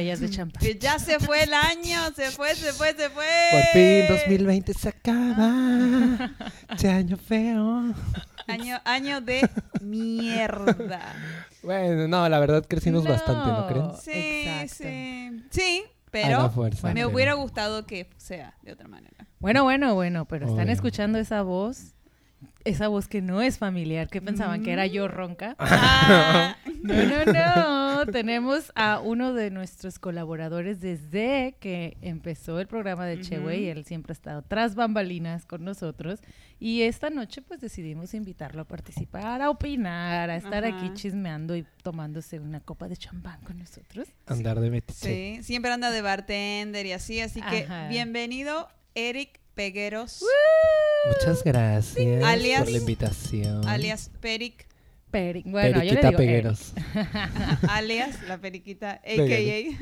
Botellas de champán. Que ya se fue el año, se fue, se fue, se fue. Por fin 2020 se acaba. Este año feo. Año, año de mierda. Bueno, no, la verdad crecimos No. bastante, ¿no creen? Sí, Exacto. sí. Sí, pero fuerza, me pero- hubiera gustado que sea de otra manera. Bueno, bueno, bueno, pero están Obvio. escuchando esa voz. Esa voz que no es familiar, que pensaban que era yo ronca. Ah, No, no, no. Tenemos a uno de nuestros colaboradores desde que empezó el programa de Che Ujú. Wey. Él siempre ha estado tras bambalinas con nosotros. Y esta noche, pues decidimos invitarlo a participar, a opinar, a estar Ajá. aquí chismeando y tomándose una copa de champán con nosotros. Andar de metiche. sí, siempre anda de bartender y así, así que Ajá. bienvenido Eric Pegueros, Muchas gracias Alias- por la invitación. alias Peric, Pero, bueno, yo le Periquita digo, Pegueros. alias la periquita, a.k.a.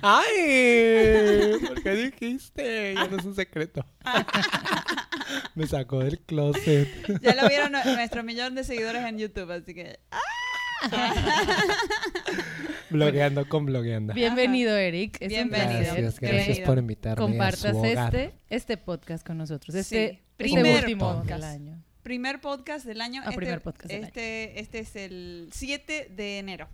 ¡Ay! ¿Por qué dijiste? Ya no es un secreto. Me sacó del closet. Ya lo vieron nu- nuestro millón de seguidores en YouTube, así que... Blogueando con blogueando. Bienvenido, Eric. Es un Bienvenido. Gracias, gracias por invitarme a compartas su hogar. este, este podcast con nosotros. Este, Sí, este primer último podcast. del año. Primer podcast del año. Ah, primer podcast del este, este es el 7 de enero.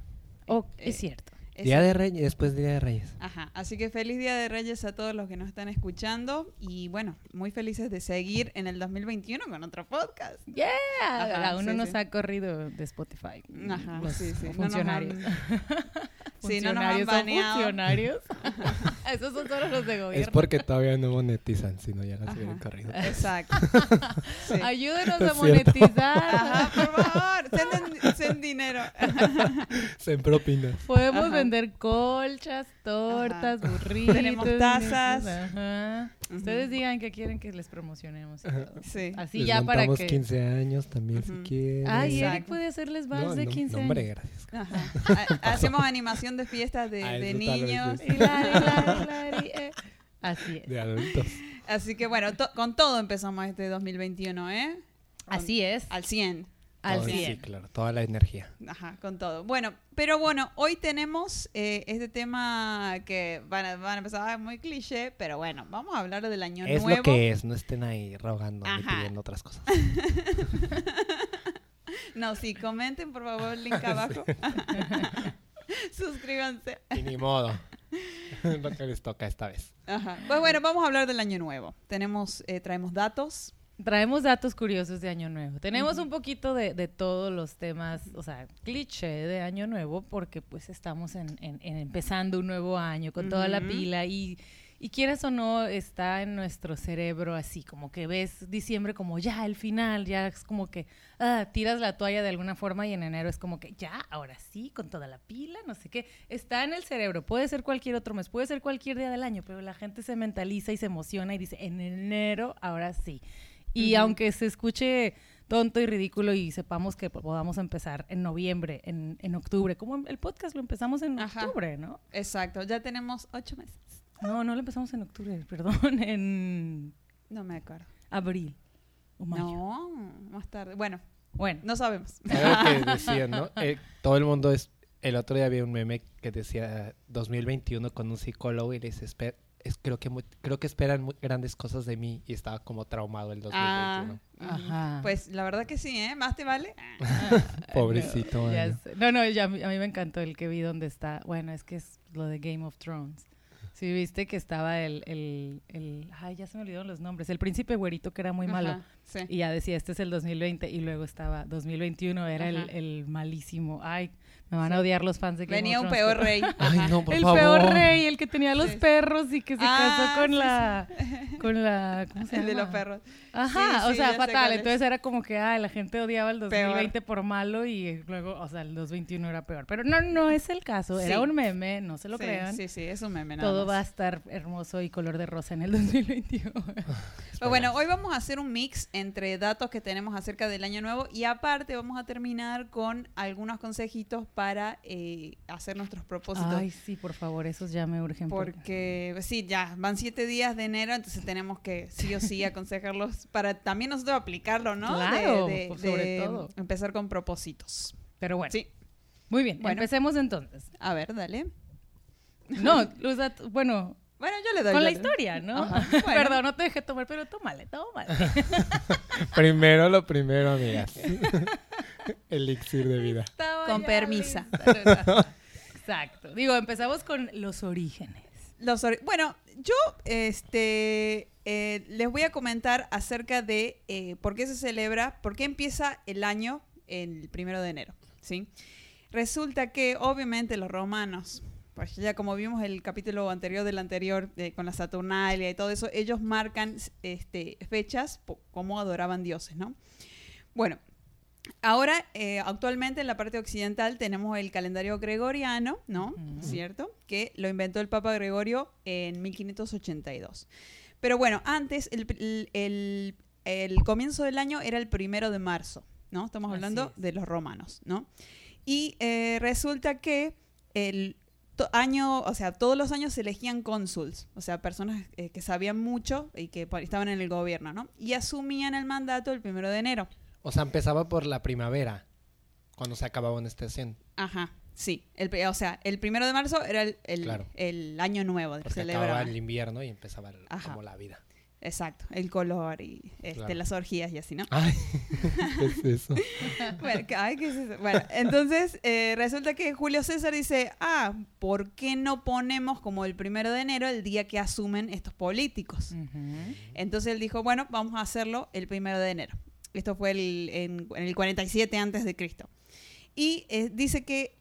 Oh, Eh, es cierto. Es- Día de Reyes, después Día de Reyes. Ajá, así que feliz Día de Reyes a todos los que nos están escuchando y bueno, muy felices de seguir en el 2021 con otro podcast. Yeah, Ajá, a uno sí, nos sí. ha corrido de Spotify. Ajá, Los sí, sí. no nos funcionarios. Sí, no nos han funcionarios son baneado. funcionarios. Esos son solo los de gobierno. Es porque todavía no monetizan, si no ya las hubieran corrido. Exacto. Sí. Ayúdenos a monetizar. Ajá, por favor, senden, senden dinero. Se propinas. Podemos Ajá. vender colchas, tortas, burritos. Tenemos tazas. Ajá. Ustedes digan que quieren que les promocionemos. y todo. Sí. Así Les ya para que. 15 años también si quieren. Ay, Eric Exacto. puede hacerles vals no, de no, 15 no, hombre, años. gracias. Ajá. Ha- Hacemos animación de fiestas de, Ah, de niños. sí. Hilari, hilari, hilari, eh. Así es. De adultos. Así que bueno, to- con todo empezamos este 2021, ¿eh? Con- Así es. Al 100. Al Todo, 100. Sí, claro, toda la energía. Ajá, con todo. Bueno, pero bueno, hoy tenemos eh, este tema que van a, van a empezar a muy cliché, pero bueno, vamos a hablar del año Es nuevo. lo que es, no estén ahí rogando ni pidiendo otras cosas. No, sí, comenten por favor, link abajo. Suscríbanse. Y ni modo. lo que les toca esta vez. Ajá. Pues bueno, vamos a hablar del año nuevo. Tenemos, eh, traemos datos. Traemos datos curiosos de Año Nuevo. Tenemos un poquito de, de todos los temas, o sea, cliché de Año Nuevo, porque pues estamos en, en- en empezando un nuevo año con toda la pila y, y quieras o no, está en nuestro cerebro así, como que ves diciembre como ya, el final, ya es como que ah, tiras la toalla de alguna forma y en enero es como que ya, ahora sí, con toda la pila, no sé qué. Está en el cerebro, puede ser cualquier otro mes, puede ser cualquier día del año, pero la gente se mentaliza y se emociona y dice, en enero, ahora sí. Y aunque se escuche tonto y ridículo y sepamos que podamos empezar en noviembre, en, en octubre, como el podcast lo empezamos en Ajá. octubre, ¿no? Exacto, ya tenemos ocho meses. No, no lo empezamos en octubre, perdón, en No me acuerdo. abril o mayo. No, más tarde. Bueno, Bueno, no sabemos. Era lo que decían, ¿no? Eh, todo el mundo es... El otro día había un meme que decía 2021 con un psicólogo y les espera... Es, creo, que, creo que esperan muy grandes cosas de mí y estaba como traumado el 2021. Ah. Ajá. Pues la verdad que sí, ¿eh? Más te vale. Pobrecito. no, no, no, ya, a mí me encantó el que vi donde está. Bueno, es que es lo de Game of Thrones. Sí, viste que estaba el, el, el- ay, ya se me olvidaron los nombres, el príncipe güerito que era muy malo. Ajá, sí. Y ya decía, este es el 2020 y luego estaba 2021, era el, el malísimo. Ay, Me van a odiar los fans de Game Venía of un Thrones, peor pero- rey. Ay, no, por el favor. peor rey, el que tenía los Sí. perros y que se Ah, casó con sí, la con la ¿cómo se El de llama? los perros. Ajá, Sí, o sí, sea, fatal. es. Entonces era como que, ay, la gente odiaba el Peor. 2020 por malo y luego, o sea, el 2021 era peor. Pero no, no es el caso. Era Sí. un meme, no se lo sí, crean. Sí, sí, es un meme nada Todo más. va a estar hermoso y color de rosa en el 2021. Pero bueno, hoy vamos a hacer un mix entre datos que tenemos acerca del año nuevo y aparte vamos a terminar con algunos consejitos para eh, hacer nuestros propósitos. Ay, sí, por favor, esos ya me urgen. porque- Porque pues sí, ya van siete días de enero, entonces tenemos que sí o sí aconsejarlos para también nosotros aplicarlo, ¿no? Claro, de, pues, sobre de todo. empezar con propósitos. Pero bueno, Sí, muy bien, Bueno. empecemos entonces. a ver, dale. No, dat- bueno, Bueno, yo le doy. con la historia, ¿no? Bueno. Perdón, no te dejé tomar, pero tómale, tómale. Primero lo primero, amigas. Elixir de vida. Estaba Con permisa. Exacto. Digo, empezamos con los orígenes. Los ori- bueno, yo este, eh, les voy a comentar acerca de eh, por qué se celebra, por qué empieza el año el primero de enero. ¿sí? Resulta que obviamente los romanos, pues ya como vimos el capítulo anterior del anterior eh, con la Saturnalia y todo eso, ellos marcan este, fechas como adoraban dioses, ¿no? Bueno, ahora eh, actualmente en la parte occidental tenemos el calendario gregoriano, ¿no? ¿Cierto? Que lo inventó el Papa Gregorio en 1582. Pero bueno, antes el, el- el- el comienzo del año era el primero de marzo, ¿no? Estamos hablando es. de los romanos, ¿no? Y eh, resulta que el año, o sea, todos los años se elegían cónsuls, o sea, personas eh, que sabían mucho y que estaban en el gobierno, ¿no? Y asumían el mandato el primero de enero. O sea, empezaba por la primavera, cuando se acababa una estación. Ajá, sí. El, o sea, el primero de marzo era el, el- Claro. el año nuevo. Porque celebraba. acababa el invierno y empezaba el- como la vida. Exacto, el color y este, Claro. las orgías y así, ¿no? Ay, ¿qué es eso? bueno, ay, ¿qué es eso? Bueno, entonces eh, resulta que Julio César dice, ah, ¿por qué no ponemos como el primero de enero el día que asumen estos políticos? Entonces él dijo, bueno, vamos a hacerlo el primero de enero. Esto fue el, en, en el 47 antes de Cristo. Y eh, dice que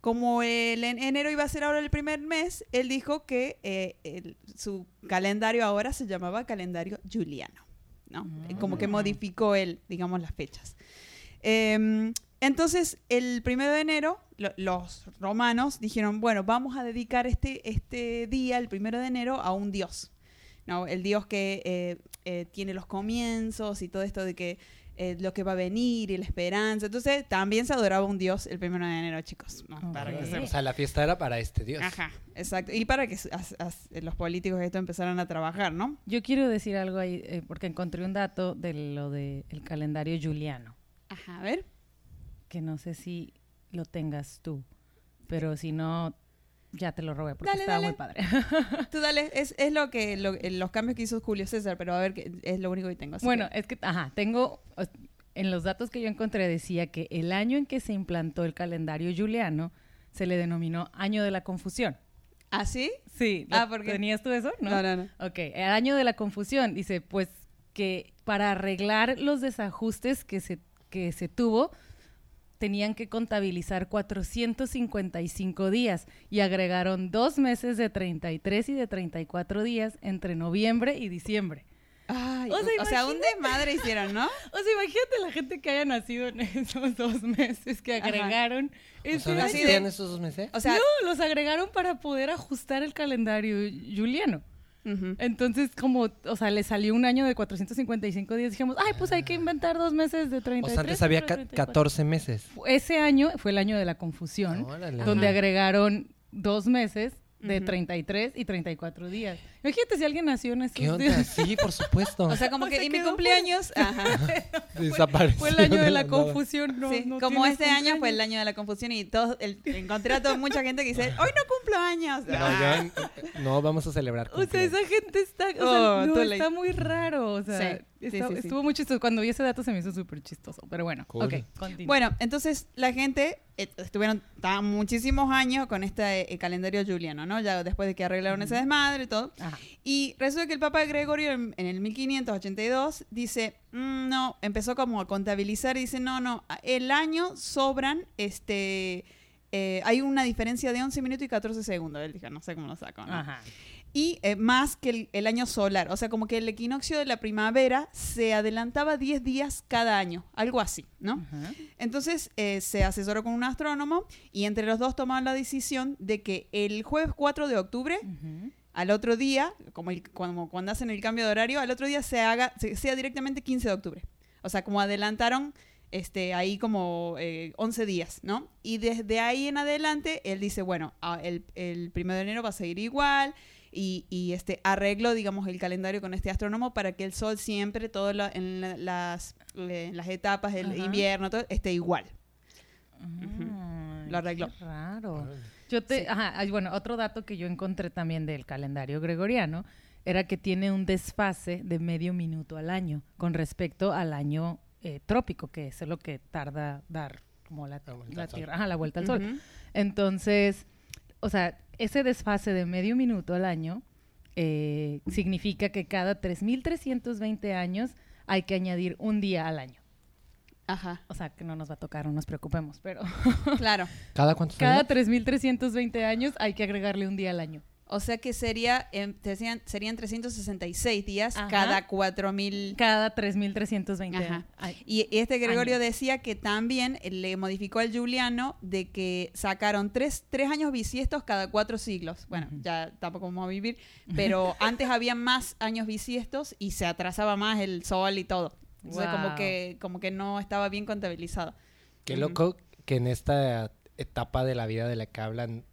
como el en enero iba a ser ahora el primer mes, él dijo que eh, el- su calendario ahora se llamaba calendario juliano, ¿no? Mm. Como que modificó él, digamos, las fechas. Em, entonces, el primero de enero, lo- los romanos dijeron, bueno, vamos a dedicar este, este día, el primero de enero, a un dios. ¿no? El dios que eh, eh, tiene los comienzos y todo esto de que eh, lo que va a venir y la esperanza. Entonces, también se adoraba un dios el primero de enero, chicos. ¿no? Para que. O sea, la fiesta era para este dios. Ajá, exacto. Y para que s- as- as- los políticos esto empezaran a trabajar, ¿no? Yo quiero decir algo ahí, eh, porque encontré un dato de lo del calendario juliano, Ajá, a ver. que no sé si lo tengas tú, pero si no, ya te lo robé, porque Dale, estaba dale. muy padre. Tú dale, es, es lo que lo- eh, los cambios que hizo Julio César, pero a ver, que es lo único que tengo. Bueno, que- es que, ajá, tengo, en los datos que yo encontré decía que el año en que se implantó el calendario juliano se le denominó año de la confusión. ¿Ah, sí? Sí, Ah, ¿lo- ¿por qué? ¿tenías tú eso? No, no, no. Ok, el año de la confusión, dice, pues que para arreglar los desajustes que se, que se tuvo, tenían que contabilizar 455 días y agregaron dos meses de 33 y de 34 días entre noviembre y diciembre. Ay, O o sea, sea, un desmadre hicieron, ¿no? O sea, imagínate la gente que haya nacido en esos dos meses que agregaron. O ese sea, ¿no así de- esos dos meses? O sea, no, los agregaron para poder ajustar el calendario juliano. Entonces, como, o sea, le salió un año de 455 días, dijimos, ay, pues hay que inventar dos meses de O 33. sea, antes había otros ca- 34. 14 meses. Ese año fue el año de la confusión, Órale. donde Ajá. agregaron dos meses de Ujú. 33 y 34 días. Imagínate si alguien nació en esos ¿Qué onda? días. Sí, por supuesto. O sea, como O que, sea, y mi cumpleaños, ajá. Desapareció Fue el año de la confusión. No, Sí, no como este año fue cumpleaños. el año de la confusión y todos, el- encontré a toda mucha gente que dice, hoy no cumplo años. No, Ah. yo- no, vamos a celebrar. O sea, cumpleaños. esa gente está, o sea, Oh, no, está muy raro. O sea, Sí, sí, está- sí, sí. estuvo muy chistoso. Cuando vi ese dato se me hizo súper chistoso. Pero bueno, Cool. ok, continúa. Bueno, entonces la gente eh, estuvieron estaban muchísimos años con este eh, calendario juliano, ¿no? Ya después de que arreglaron ese desmadre y todo. Ajá. Y resulta que el Papa Gregorio en, en el 1582 dice, "Mm, no, empezó como a contabilizar y dice, no, no, el año sobran este eh, hay una diferencia de 11 minutos y 14 segundos. Él dijo, no sé cómo lo saco. ¿no? Ajá. Y eh, más que el, el año solar. O sea, como que el equinoccio de la primavera se adelantaba 10 días cada año. Algo así, ¿no? Entonces eh, se asesoró con un astrónomo y entre los dos tomaron la decisión de que el jueves 4 de octubre. Al otro día, como, el- como cuando hacen el cambio de horario, al otro día se haga, se- sea directamente 15 de octubre. O sea, como adelantaron este, ahí como eh, 11 días, ¿no? Y desde ahí en adelante, él dice, bueno, ah, el, el primero de enero va a seguir igual. Y, y, este arreglo, digamos, el calendario con este astrónomo para que el sol siempre, todo la- en la- las, eh, las etapas del invierno, todo, esté igual. Ay, Lo arregló. qué raro. Yo te, Sí. ajá, bueno, otro dato que yo encontré también del calendario gregoriano era que tiene un desfase de medio minuto al año con respecto al año eh, trópico, que es lo que tarda dar como la, La vuelta la al sol. Tierra, ajá, la vuelta al sol. Entonces, o sea, ese desfase de medio minuto al año eh, significa que cada 3.320 años hay que añadir un día al año. Ajá, O sea, que no nos va a tocar, no nos preocupemos, pero claro. ¿Cada cuántos cada años? 3.320 años hay que agregarle un día al año. O sea que sería, em, serían, serían 366 días Ajá. cada 4000. Cada 3.320 Ajá. Ay, Y, y este Gregorio Años. decía que también eh, le modificó al Juliano de que sacaron tres, tres años bisiestos cada cuatro siglos. Bueno, ya tampoco vamos a vivir, pero antes había más años bisiestos y se atrasaba más el sol y todo. Entonces como Wow. que, como que no estaba bien contabilizado. Qué loco que en esta etapa de la vida de la que hablan,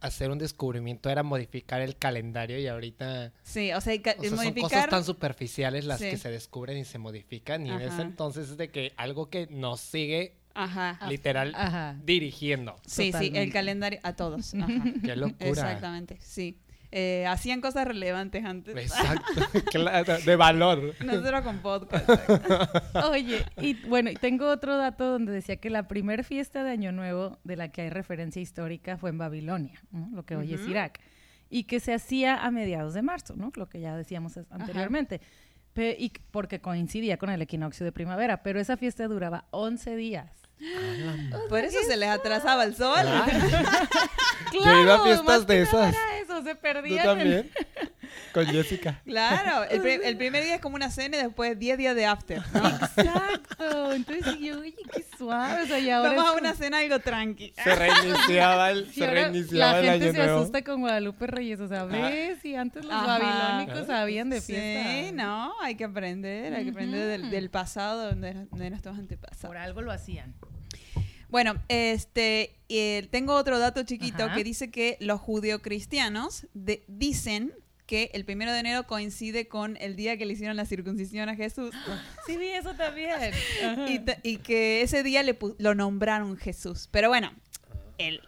hacer un descubrimiento era modificar el calendario y ahorita Sí, o sea, o sea, son cosas modificar... tan superficiales las Sí. que se descubren y se modifican y en ese Ajá. entonces es de que algo que nos sigue Ajá. literal Ajá. dirigiendo. Sí, sí, el Totalmente. calendario a todos. Ajá. Qué locura. Exactamente, sí. Eh, hacían cosas relevantes antes. Exacto, claro, de valor. Nosotros con podcast. Oye, y bueno, y tengo otro dato donde decía que la primera fiesta de Año Nuevo de la que hay referencia histórica fue en Babilonia, ¿no? lo que hoy es. Irak, y que se hacía a mediados de marzo, ¿no? lo que ya decíamos anteriormente, Pe- y porque coincidía con el equinoccio de primavera, pero esa fiesta duraba 11 días. Por eso se les atrasaba el sol. Yo he ido a fiestas de esas. eso, se ¿Tú perdían. en- también? Con Jessica. Claro, el, pri- el primer día es como una cena y después 10 días de after. ¿no? Exacto. Entonces yo, oye, qué suave. O sea, y ahora Vamos a una cena algo tranqui. Se reiniciaba el, se reiniciaba la el gente año se nuevo. asusta con Guadalupe Reyes. O sea, ves, y antes los Ajá. babilónicos sabían de fiesta. Sí, no, hay que aprender, hay que aprender del, del pasado de, de nuestros antepasados. Por algo lo hacían. Bueno, este, eh, tengo otro dato chiquito Ajá. que dice que los judeocristianos de- dicen que el primero de enero coincide con el día que le hicieron la circuncisión a Jesús Sí, vi eso también. y, que ese día le lo nombraron Jesús. Pero bueno, el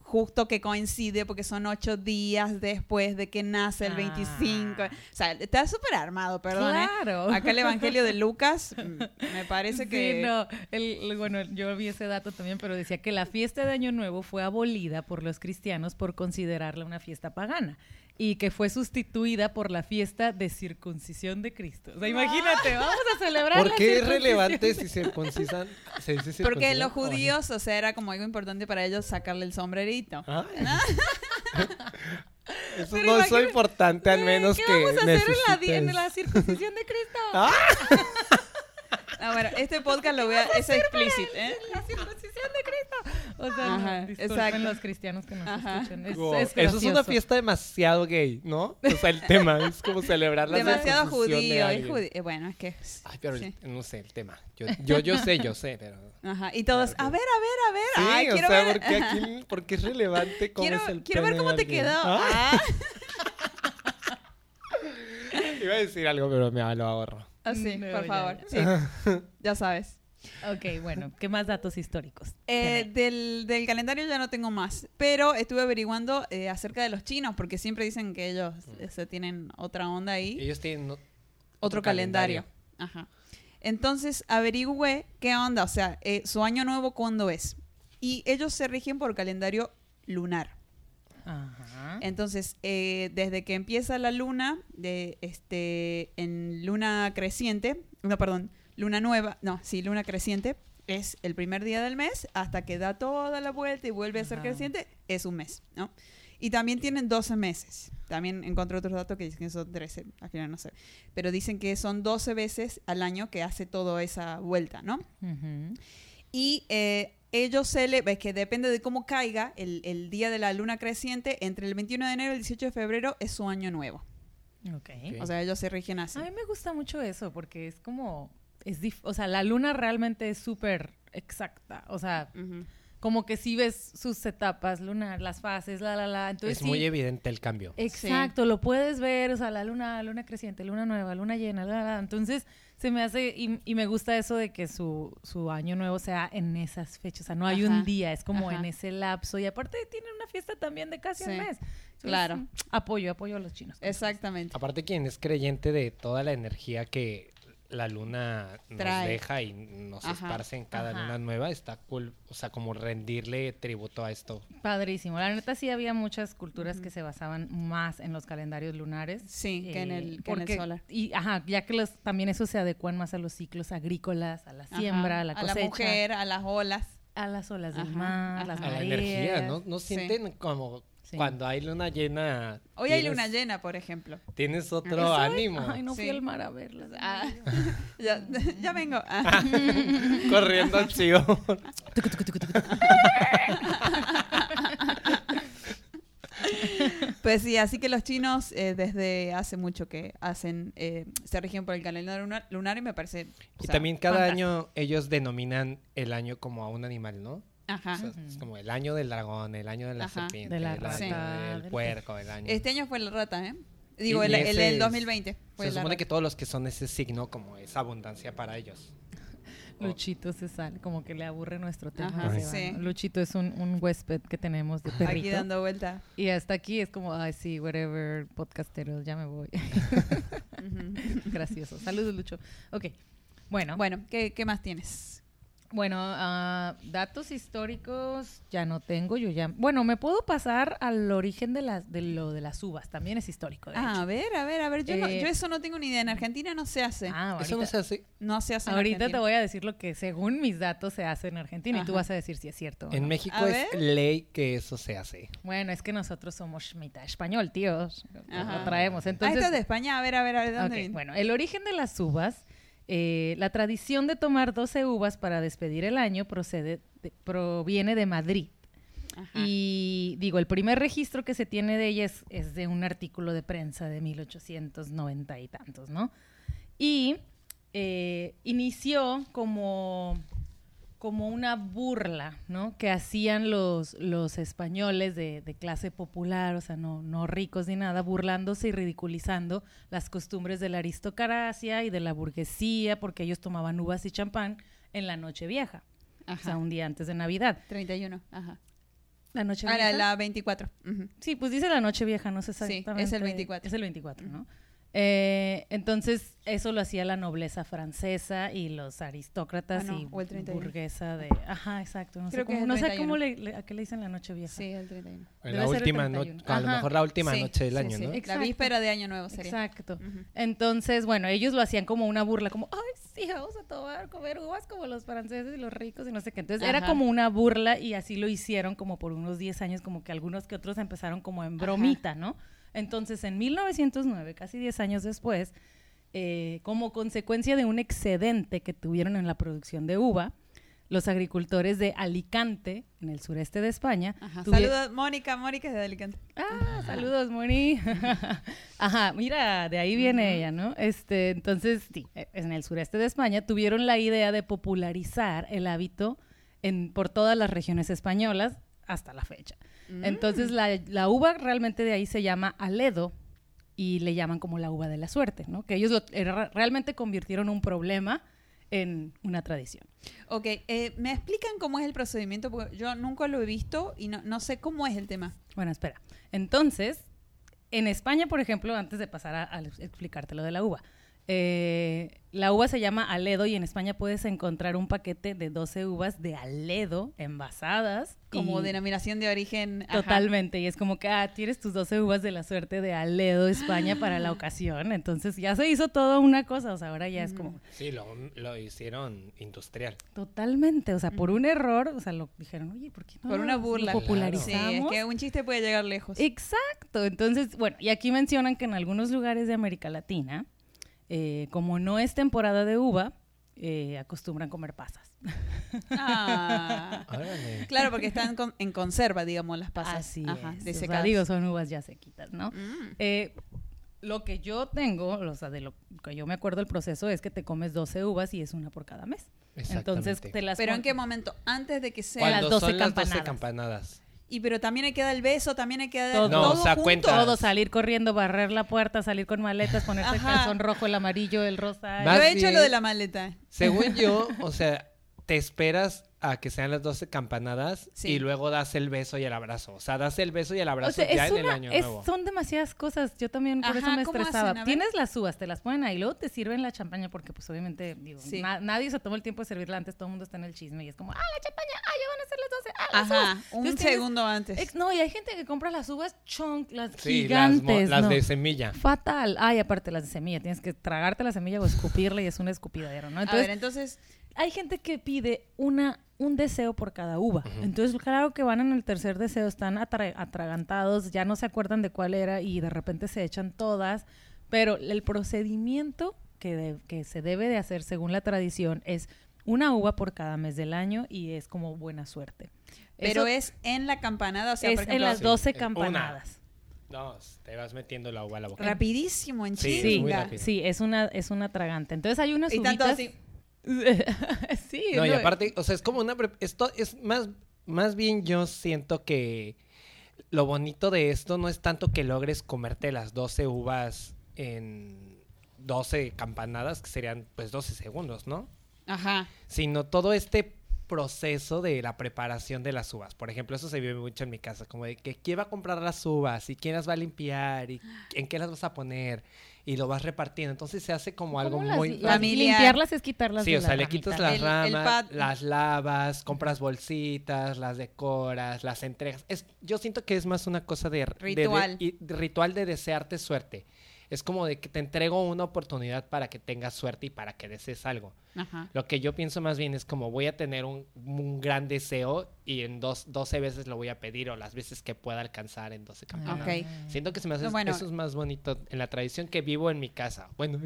justo que coincide porque son ocho días después de que nace el Ah. 25. O sea, está súper armado, perdón. ¿eh? Claro. Acá el Evangelio de Lucas me parece que... Sí, no, el- bueno, yo vi ese dato también, pero decía que la fiesta de Año Nuevo fue abolida por los cristianos por considerarla una fiesta pagana y que fue sustituida por la fiesta de circuncisión de Cristo. O sea, imagínate, vamos a celebrar ¿Por la qué es relevante si circuncisan? Se dice Porque los judíos, o sea, era como algo importante para ellos sacarle el sombrerito. Ah. Eso Pero no es importante al menos ¿Qué que vamos a hacer en la, en la circuncisión de Cristo? Ah, Ah, bueno, este podcast lo voy a... Es explícito, ¿eh? La circuncisión de Cristo. O sea, Ajá, no, exacto. los cristianos que nos Ajá. escuchan. Es, Wow, es Eso es una fiesta demasiado gay, ¿no? O sea, el tema es como celebrar la Demasiado circuncisión de judío. judío. Eh, bueno, es que... Ay, pero sí. no sé el tema. Yo, yo, yo sé, yo sé, pero... Ajá, y todos, Claro a ver, a ver, a ver. Sí, Ay, o quiero sea, ver. porque aquí, porque es relevante cómo quiero es el quiero ver cómo te quedó. Ah, Ah. Iba a decir algo, pero me lo ahorro. Ah, sí, No, por ya, favor. ya. Sí, ya sabes. Ok, bueno, ¿qué más datos históricos? Eh, del, del calendario ya no tengo más, pero estuve averiguando eh, acerca de los chinos, porque siempre dicen que ellos eh, se tienen otra onda ahí. Ellos tienen o- otro, calendario. Ajá. Entonces averigüé qué onda, o sea, eh, su año nuevo cuándo es. Y ellos se rigen por calendario lunar. Ajá. Entonces, eh, desde que empieza la luna, de este, en luna creciente, no, perdón, luna nueva, no, sí, luna creciente, es el primer día del mes hasta que da toda la vuelta y vuelve a ser creciente, es un mes, ¿no? Y también tienen 12 meses. También encontré otros datos que dicen que son 13, al final no sé. Pero dicen que son 12 veces al año que hace toda esa vuelta, ¿no? Y eh, ellos se le, es que depende de cómo caiga el, el día de la luna creciente, entre el 21 de enero y el 18 de febrero es su año nuevo. Ok. Ok. O sea, ellos se rigen así. A mí me gusta mucho eso porque es como, es dif- o sea, la luna realmente es súper exacta. O sea. Como que si ves sus etapas lunar, las fases, la, la, la. Entonces es muy sí, evidente el cambio. Exacto, lo puedes ver, o sea, la luna, luna creciente, luna nueva, luna llena, la, la. Entonces, se me hace, y, y me gusta eso de que su, su año nuevo sea en esas fechas, o sea, no hay Ajá, un día, es como ajá. en ese lapso, y aparte tienen una fiesta también de casi un Sí, mes. Entonces, claro. mm, Apoyo, apoyo a los chinos. Exactamente. Aparte, quien es creyente de toda la energía que la luna nos Trae. deja y nos Ajá, esparce en cada ajá. luna nueva, está cool. O sea, como rendirle tributo a esto. Padrísimo. La neta sí había muchas culturas que se basaban más en los calendarios lunares. Sí, que en el, que en el solar. Y, ajá, ya que los, también eso se adecuan más a los ciclos agrícolas, a la siembra, Ajá, a la a cosecha. la mujer, a las olas. a las olas del mar, a las. A la energía, ¿no? ¿No Sí. sienten como Sí. cuando hay luna llena? Hoy hay luna llena, por ejemplo. Tienes otro ánimo. Ay, no fui Sí. al mar a verlas. Ah, ya, ya vengo. Ah. Corriendo al Sion. Pues sí, así que los chinos eh, desde hace mucho que hacen, eh, se rigen por el calendario lunar, lunar y me parece... Y sea, también cada fantástico. año ellos denominan el año como a un animal, ¿no? Ajá. O sea, es como el año del dragón, el año de la Ajá. serpiente, De la el rata, año del del- puerco, el año... Este año fue la rata, ¿eh? Digo, el, el es- 2020. Fue Se la supone rata. que todos los que son ese signo como es abundancia para ellos. Luchito se sale, como que le aburre nuestro tema. Ajá. Luchito es un, un huésped que tenemos de perrito. Aquí dando vuelta. Y hasta aquí es como, ay, sí, whatever, podcasteros, ya me voy. Gracioso. Saludos, Lucho. Ok. Bueno, bueno, Bueno, ¿qué, qué más tienes? Ah, datos históricos ya no tengo. Yo ya. Bueno, me puedo pasar al origen de las de lo de las uvas. También es histórico. De Ah, hecho. a ver, a ver, a ver. Yo, no- Eh, yo eso no tengo ni idea. En Argentina no se hace. Ah, Eso no ahorita- se hace. no se hace en Ahorita te voy a decir lo que según mis datos se hace en Argentina y tú vas a decir si es cierto. o En no. México A es ver. ley que eso se hace. Bueno, es que nosotros somos mitad español, tíos. Lo traemos. Ah, Entonces, esto es de España. A ver, a ver, a ver, ¿de dónde bueno, el origen de las uvas, eh, la tradición de tomar 12 uvas para despedir el año procede, de- proviene de Madrid. Ajá. Y digo, el primer registro que se tiene de ella es, es de un artículo de prensa de 1890 y tantos, ¿no? Y eh, inició como, como una burla, ¿no? Que hacían los, los españoles de, de clase popular, o sea, no, no ricos ni nada, burlándose y ridiculizando las costumbres de la aristocracia y de la burguesía, porque ellos tomaban uvas y champán en la noche vieja, o sea, un día antes de Navidad. 31. Ajá. La noche Ah, vieja. la, la 24. Ujú. Sí, pues dice la noche vieja, no sé Sí, exactamente. es el 24. Es el 24, ¿no? Eh, entonces, eso lo hacía la nobleza francesa y los aristócratas Ah, no, y o el 31. burguesa de... Ajá, exacto. No Creo sé que cómo, no sé 31. cómo le, le- a qué le dicen la noche vieja. Sí, el 31. En Debe la última 31. noche, a lo Ajá. mejor la última Sí, noche del sí, año, sí. ¿no? La Exacto. víspera de Año Nuevo sería. Exacto. Entonces, bueno, ellos lo hacían como una burla, como, ay, sí, vamos a tomar, comer uvas como los franceses y los ricos y no sé qué. Entonces, era como una burla y así lo hicieron como por unos 10 años, como que algunos que otros empezaron como en bromita, ¿no? Entonces, en 1909, casi 10 años después, eh, como consecuencia de un excedente que tuvieron en la producción de uva, los agricultores de Alicante, en el sureste de España, Ajá. Saludos, Mónica. Mónica es de Alicante. Ah, saludos, Moni. Ajá, mira, de ahí viene ella, ¿no? Este, entonces, sí, eh, en el sureste de España tuvieron la idea de popularizar el hábito en, por todas las regiones españolas hasta la fecha. Mm. Entonces, la, la uva realmente de ahí se llama aledo y le llaman como la uva de la suerte, ¿no? Que ellos lo- era- realmente convirtieron un problema en una tradición. Ok, eh, ¿me explican cómo es el procedimiento? Porque yo nunca lo he visto y no, no sé cómo es el tema. Bueno, espera. Entonces, en España, por ejemplo, antes de pasar a, a explicarte lo de la uva, Eh, la uva se llama Aledo y en España puedes encontrar un paquete de 12 uvas de Aledo envasadas. Como y- denominación de origen. ajá. Totalmente, y es como que, ah, tienes tus 12 uvas de la suerte de Aledo, España, para la ocasión. Entonces ya se hizo toda una cosa, o sea, ahora ya es como Sí, lo, lo hicieron industrial. totalmente, o sea, por un error, o sea, lo dijeron, oye, ¿por qué no Por una lo burla. popularizamos? Sí, es que un chiste puede llegar lejos. Exacto, entonces, bueno, y aquí mencionan que en algunos lugares de América Latina, eh, como no es temporada de uva, eh, acostumbran comer pasas. Ah. Claro, porque están con- en conserva, digamos, las pasas. Así Ajá, es, de o sea, secadas. digo, son uvas ya sequitas, ¿no? Mm. Eh, lo que yo tengo, o sea, de lo que yo me acuerdo el proceso es que te comes 12 uvas y es una por cada mes. Entonces te las Pero en qué momento? Antes de que sea. Cuando- Cuando las 12 son las 12 campanadas. campanadas. Y pero también hay que dar el beso, también hay que dar Todo. No, todo o sea, junto. cuenta. todo, salir corriendo, barrer la puerta, salir con maletas, ponerte el calzón rojo, el amarillo, el rosa. Yo he hecho bien- lo de la maleta. Según yo, o sea, te esperas a que sean las 12 campanadas Sí. y luego das el beso y el abrazo. O sea, das el beso y el abrazo O sea, ya es en el una- año es- nuevo. son demasiadas cosas. Yo también por eso Ajá, me ¿cómo estresaba. hacen? A. Tienes las uvas, te las ponen ahí, luego te sirven la champaña porque pues obviamente digo, Sí. na- nadie se toma el tiempo de servirla antes, todo el mundo está en el chisme y es como, ah, la champaña, ah, ya van a ser las 12, ah, las Ajá, uvas. un Entonces tienes- segundo antes. Ex- no, y hay gente que compra las uvas chunk, las Sí, las, gigantes. las no. de semilla. Fatal. Ay, aparte las de semilla, tienes que tragarte la semilla o escupirla y es un escupidadero, ¿no? a Entonces, ver, entonces, hay gente que pide una un deseo por cada uva. Entonces, claro que van en el tercer deseo, están atra- atragantados, ya no se acuerdan de cuál era y de repente se echan todas, pero el procedimiento que, de- que se debe de hacer según la tradición es una uva por cada mes del año y es como buena suerte. pero Eso es en la campanada, o sea, es por en las Sí, 12 en una. campanadas. No, te vas metiendo la uva a la boca. rapidísimo en Sí, Sí, es muy chinga. rápido. sí, es una, es una tragante. Entonces hay unas y tanto uvitas- así. Sí, No, y no, aparte, o sea, es como una... Esto es más, más bien yo siento que lo bonito de esto no es tanto que logres comerte las 12 uvas en 12 campanadas, que serían pues 12 segundos, ¿no? Ajá. Sino todo este proceso de la preparación de las uvas. Por ejemplo, eso se vive mucho en mi casa, como de que quién va a comprar las uvas y quién las va a limpiar y en qué las vas a poner y lo vas repartiendo. Entonces se hace como algo ¿Cómo las- muy... las- familiar. Limpiarlas es quitarlas Sí, de o sea, le quitas las El- ramas, las lavas, compras bolsitas, las decoras, las entregas. Es, yo siento que es más una cosa de, de- de- Ritual. y- ritual de desearte suerte. Es como de que te entrego una oportunidad para que tengas suerte y para que desees algo. Ajá. Lo que yo pienso más bien es como voy a tener un, un gran deseo y en dos, 12 veces lo voy a pedir o las veces que pueda alcanzar en 12 campanadas. Ok. Siento que se me hace, No, bueno. eso es más bonito en la tradición que vivo en mi casa. Bueno,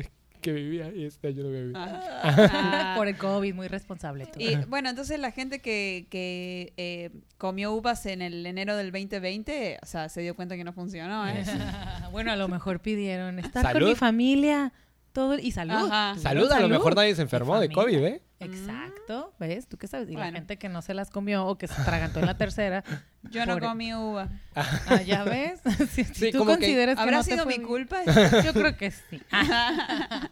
que vivía y este año no viví. Ah. Por el COVID, muy responsable tú. Y bueno, entonces la gente que, que eh, comió uvas en el enero del 2020, o sea, se dio cuenta que no funcionó, ¿eh? bueno, a lo mejor pidieron estar con mi familia, todo y salud. Ajá. Salud, a lo mejor nadie se enfermó de. COVID, ¿eh? Exacto, ¿ves? ¿Tú qué sabes? Y la gente que no se las comió o que se tragantó en la tercera. Yo no comí uva. Ah, ya ves. si, Sí, tú como consideras que, ¿Habrá no te sido mi culpa? Yo creo que sí.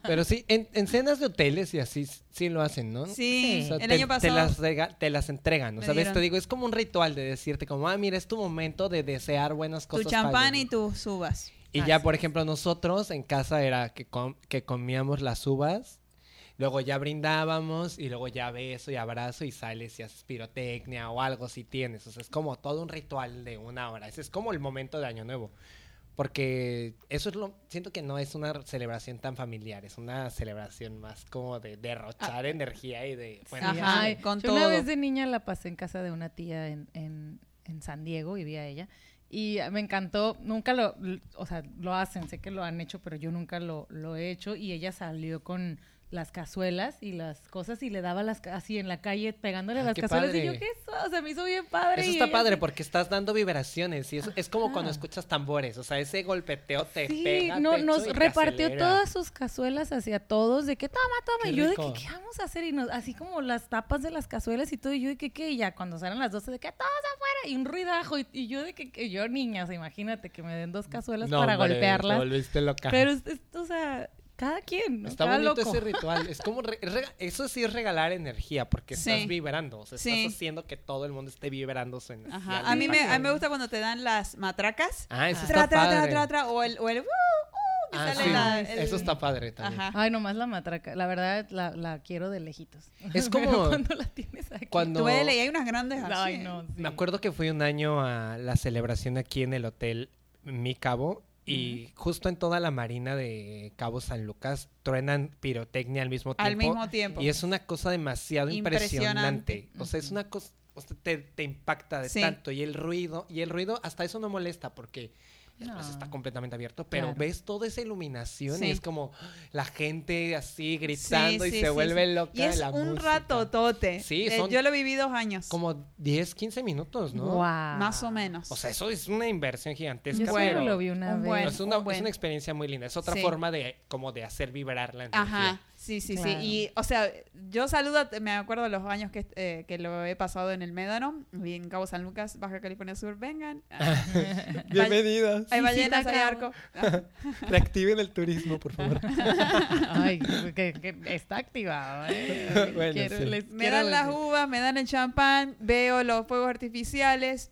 Pero sí, en, en cenas de hoteles y así sí lo hacen, ¿no? Sí, O sea, el te, año te pasado. las, rega- te las entregan, ¿no? Me ¿Sabes? dieron. Te digo, es como un ritual de decirte como, ah, mira, es tu momento de desear buenas Tu cosas. para champán y tus uvas. Y ya, Así por ejemplo, nosotros en casa era que, com- que comíamos las uvas, luego ya brindábamos y luego ya beso y abrazo y sales y haces pirotecnia o algo si tienes. O sea, es como todo un ritual de una hora. Ese es como el momento de Año Nuevo. Porque eso es lo... Siento que no es una celebración tan familiar, es una celebración más como de derrochar energía y de... Bueno, Ajá. ya- Ay, con yo una todo. vez de niña la pasé en casa de una tía en, en, en San Diego, vivía ella. Y me encantó, nunca lo, o sea, lo hacen, sé que lo han hecho, pero yo nunca lo, lo he hecho. Y ella salió con las cazuelas y las cosas y le daba las así en la calle pegándole Ah, las cazuelas. Y yo, ¿qué es eso? O sea, me hizo bien padre. Eso está padre así- porque estás dando vibraciones y eso es como cuando escuchas tambores, o sea, ese golpeteo te Sí, pega. no, nos repartió acelera. todas sus cazuelas hacia todos, de que toma, toma. Y yo de que, ¿qué vamos a hacer? Y nos, así como las tapas de las cazuelas y todo. Y yo de que, ¿qué? Y ya cuando salen las 12, de que todos afuera. Y un ruidajo. Y, y yo de que, que yo niña, o sea, imagínate que me den dos cazuelas No, para hombre, golpearlas. Te volviste loca. Pero, es, es- o sea, cada quien, ¿no? Está Cada bonito loco. ese ritual. Es como re- eso sí es regalar energía porque Sí. estás vibrando, o sea, Sí. estás haciendo que todo el mundo esté vibrando su energía. Ajá. A mí, me, a mí me gusta cuando te dan las matracas. Ah, eso Ah. Tra, está tra, tra, padre. tra, tra, o el, o el, uh, uh, Ah, sale sí. la- el- Eso está padre también. Ajá. Ay, nomás la matraca. La verdad, la, la quiero de lejitos. Es Pero como- cuando la tienes aquí. Cuando- Duele y hay unas grandes así. Ay, no. sí. Me acuerdo que fui un año a la celebración aquí en el hotel Mi Cabo y justo en toda la marina de Cabo San Lucas truenan pirotecnia al mismo tiempo. Al mismo tiempo. Y es una cosa demasiado impresionante. Impresionante. O sea, es una cosa, o sea, te, te impacta de Sí. tanto. Y el ruido, y el ruido hasta eso no molesta porque después No. está completamente abierto. Pero Claro. ves toda esa iluminación Sí. y es como la gente así gritando Sí, y se sí, vuelve sí. loca Y es la un música. rato tote. Sí, Eh, son- yo lo viví dos años. Como 10, 15 minutos, ¿no? Más o menos. O sea, eso es una inversión gigantesca. Yo bueno, solo lo vi una un vez. buen- es, una, un buen- es una experiencia muy linda. Es otra Sí. forma de como de hacer vibrar la energía. Ajá, sí, sí, Claro. sí. Y, o sea, yo saludo, me acuerdo los años que, eh, que lo he pasado en el Médano, y en Cabo San Lucas, Baja California Sur, vengan. Bienvenidos. Hay ballenas, sí, hay arco. Reactiven el turismo, por favor. Ay, que, que está activado, ¿eh? Bueno, Quiero- sí. les Me dan las uvas, me dan el champán, veo los fuegos artificiales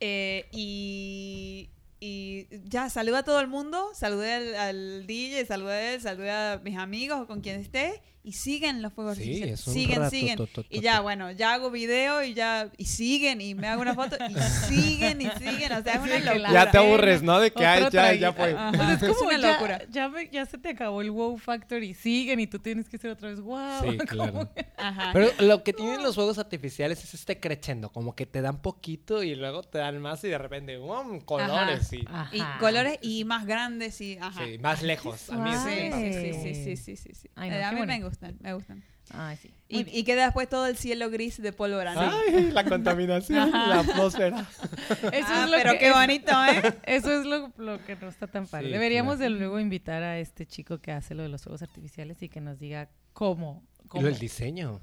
eh, y, y ya saludé a todo el mundo, saludé al, al DJ, saludé saludé a mis amigos con quien esté y siguen los fuegos Sí, artificiales. es un siguen, rato, siguen. to, to, to, Y ya, bueno, ya hago video y ya y siguen y me hago una foto y siguen y siguen, o sea, es una locura. Ya te aburres, ¿no? De que ya, ya fue. Pues es Es como una ya, locura. Ya, me- ya se te acabó el wow factor y siguen y tú tienes que ser otra vez wow. Sí, claro. Ajá. Pero lo que tienen los juegos artificiales es este creciendo, como que te dan poquito y luego te dan más y de repente, ¡um! colores y, Ajá. y colores y más grandes y ajá. sí, más lejos. A mí eso Sí, me sí, sí, sí, sí, sí, sí, sí. Ay, no, Eh, a me. Gustan, me gustan. Ay, sí. Muy Y, queda después todo el cielo gris de polvo grande. Ay, la contaminación, la atmósfera. Eso Ah, es lo pero que- qué bonito, ¿eh? Eso es lo, lo que no está tan padre. Sí, Deberíamos claro. de luego invitar a este chico que hace lo de los fuegos artificiales y que nos diga cómo. Y cómo. lo del diseño.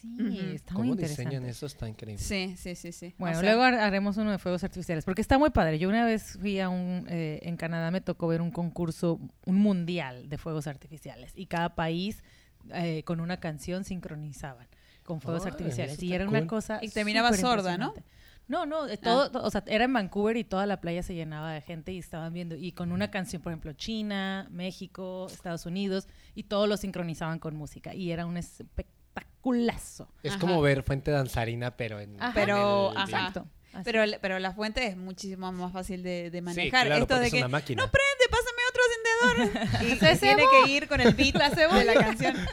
Sí, Ujú. está muy ¿Cómo interesante. diseñan eso? Está increíble. Sí, sí, sí, sí. Bueno, O sea, luego har- haremos uno de fuegos artificiales, porque está muy padre. Yo una vez fui a un, eh, en Canadá me tocó ver un concurso, un mundial de fuegos artificiales, y cada país eh, con una canción sincronizaban con fuegos artificiales. Y era una cool. cosa Y terminaba sorda, ¿no? No, no, eh, todo, to- o sea, era en Vancouver y toda la playa se llenaba de gente y estaban viendo, y con una canción, por ejemplo, China, México, Estados Unidos, y todos lo sincronizaban con música, y era un espectaculazo. Es Ajá. como ver fuente danzarina, pero en. Ajá. Pero, en el- ajá. Exacto. Así. Pero, pero la fuente es muchísimo más fácil de, de Sí, manejar. claro, Esto porque de es que, una máquina. no prende, pásame otro encendedor. y y tiene que ir con el beat de la canción.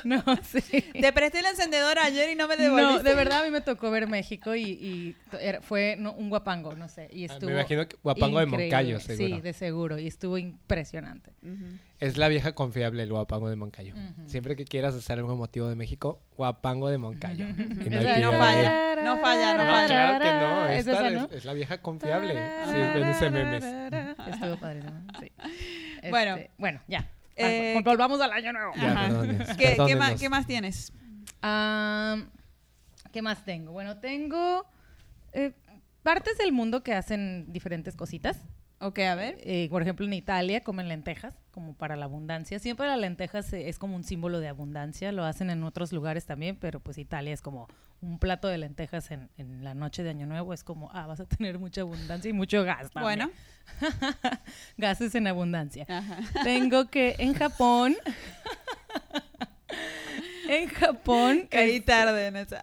No, sí. Te presté el encendedor ayer y no me No, devolviste. de verdad a mí me tocó ver México y, y t- era- fue no, un guapango, no sé, y Ah, estuvo Me imagino que Guapango de. Moncayo, seguro. Sí, de seguro, y estuvo impresionante. Es la vieja confiable, el Guapango de Moncayo. Siempre que quieras hacer algo motivo de México, Guapango de Moncayo. Y Esa no pierde. falla, no falla, no No, falla. claro que no. ¿Es Esta esa, es, no? es la vieja confiable. Sí, ven ese memes. Estuvo padrísimo, sí. Bueno. Bueno, ya. Eh, Vol- volvamos al año nuevo. Ya, ¿Qué, qué más. ¿Qué más tienes? ¿Qué más tengo? Bueno, tengo eh, partes del mundo que hacen diferentes cositas. Ok, a ver. Eh, por ejemplo, en Italia comen lentejas, como para la abundancia. Siempre la lentejas eh, es como un símbolo de abundancia. Lo hacen en otros lugares también, pero pues Italia es como un plato de lentejas en, en la noche de Año Nuevo. Es como, ah, vas a tener mucha abundancia y mucho gas también. Bueno. Gases en abundancia. Ajá. Tengo que en Japón... en Japón... Caí tarde en esa.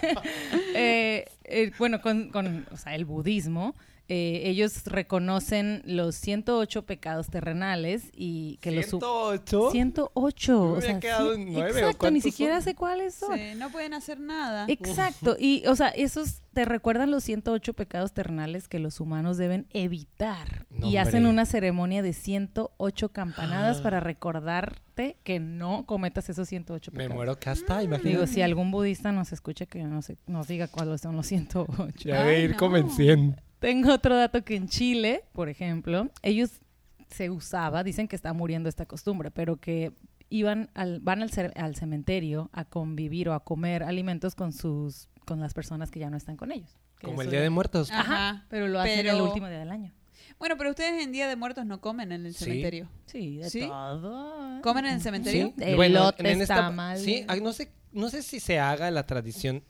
eh, eh, bueno, con, con, o sea, el budismo, eh, ellos reconocen los 108 pecados terrenales y que los... su- 108. 108. Me o sea, quedado en nueve, ¿o exacto, ni siquiera son? sé cuáles son. Sí, no pueden hacer nada. Exacto, y o sea, esos te recuerdan los 108 pecados terrenales que los humanos deben evitar. No, y hacen una ceremonia de 108 campanadas Ah. para recordarte que no cometas esos 108 Me pecados. muero que hasta, imagínate. Digo, si algún budista nos escucha, que no sé, nos diga cuáles son los 108. Ya Ay, ir no. como en 100. Tengo otro dato que en Chile, por ejemplo, ellos se usaba, dicen que está muriendo esta costumbre, pero que iban al, van al, al cementerio a convivir o a comer alimentos con sus con las personas que ya no están con ellos. Como el Día de Muertos. Ajá, pero lo hacen el último día del año. Bueno, pero ustedes en Día de Muertos no comen en el Sí. cementerio. Sí, de ¿Sí? todo. ¿Comen en el cementerio? Sí. Elotes, tamales. Sí, ay, no sé, no sé si se haga la tradición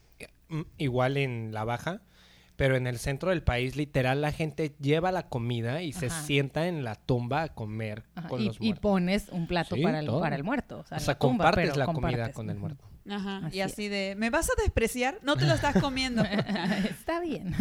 mm, igual en la baja, pero en el centro del país, literal, la gente lleva la comida y se sienta en la tumba a comer Ajá, con y, los y muertos. pones un plato Sí, para, el, todo. para el muerto. O sea, O en sea, la tumba, compartes pero la comida con el muerto. Ajá. Así y así de, ¿me vas a despreciar? No te lo estás comiendo. Está bien.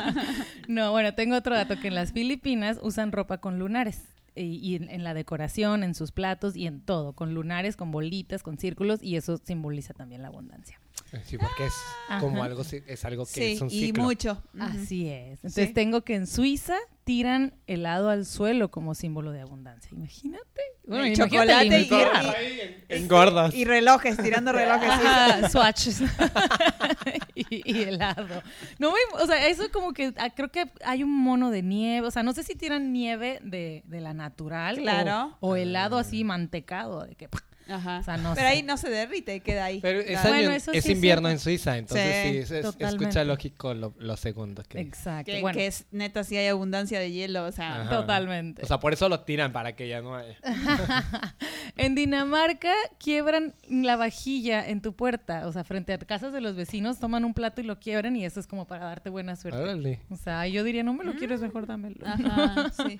no, bueno, tengo otro dato que en las Filipinas usan ropa con lunares. Y, y en, en la decoración, en sus platos y en todo, con lunares, con bolitas, con círculos, y eso simboliza también la abundancia. Sí, porque es como algo, es algo que sí, es un y ciclo. mucho. Ujú. Así es. Entonces Sí. tengo que en Suiza tiran helado al suelo como símbolo de abundancia. Imagínate. Bueno, Y imagínate chocolate y- y- Engordas. Y relojes, tirando relojes. Ajá, swatches. y, y helado. No me- o sea, eso como que ah, creo que hay un mono de nieve. O sea, no sé si tiran nieve de, de la natural. o- Claro. O, helado así mantecado. De que, Ajá. O sea, no Pero sé. ahí no se derrite, queda ahí. Pero es, Claro. Bueno, año- eso es sí invierno en Suiza, entonces Sí, sí, es- es- totalmente. escucha lógico lo, lo segundo que Exacto. que, bueno, que es neta si hay abundancia de hielo, o sea. Ajá. totalmente. O sea, por eso lo tiran, para que ya no haya. en Dinamarca quiebran la vajilla en tu puerta. O sea, frente a casas de los vecinos, toman un plato y lo quiebran y eso es como para darte buena suerte. Órale. O sea, yo diría, no me lo quieres, mejor dámelo. Ajá, sí.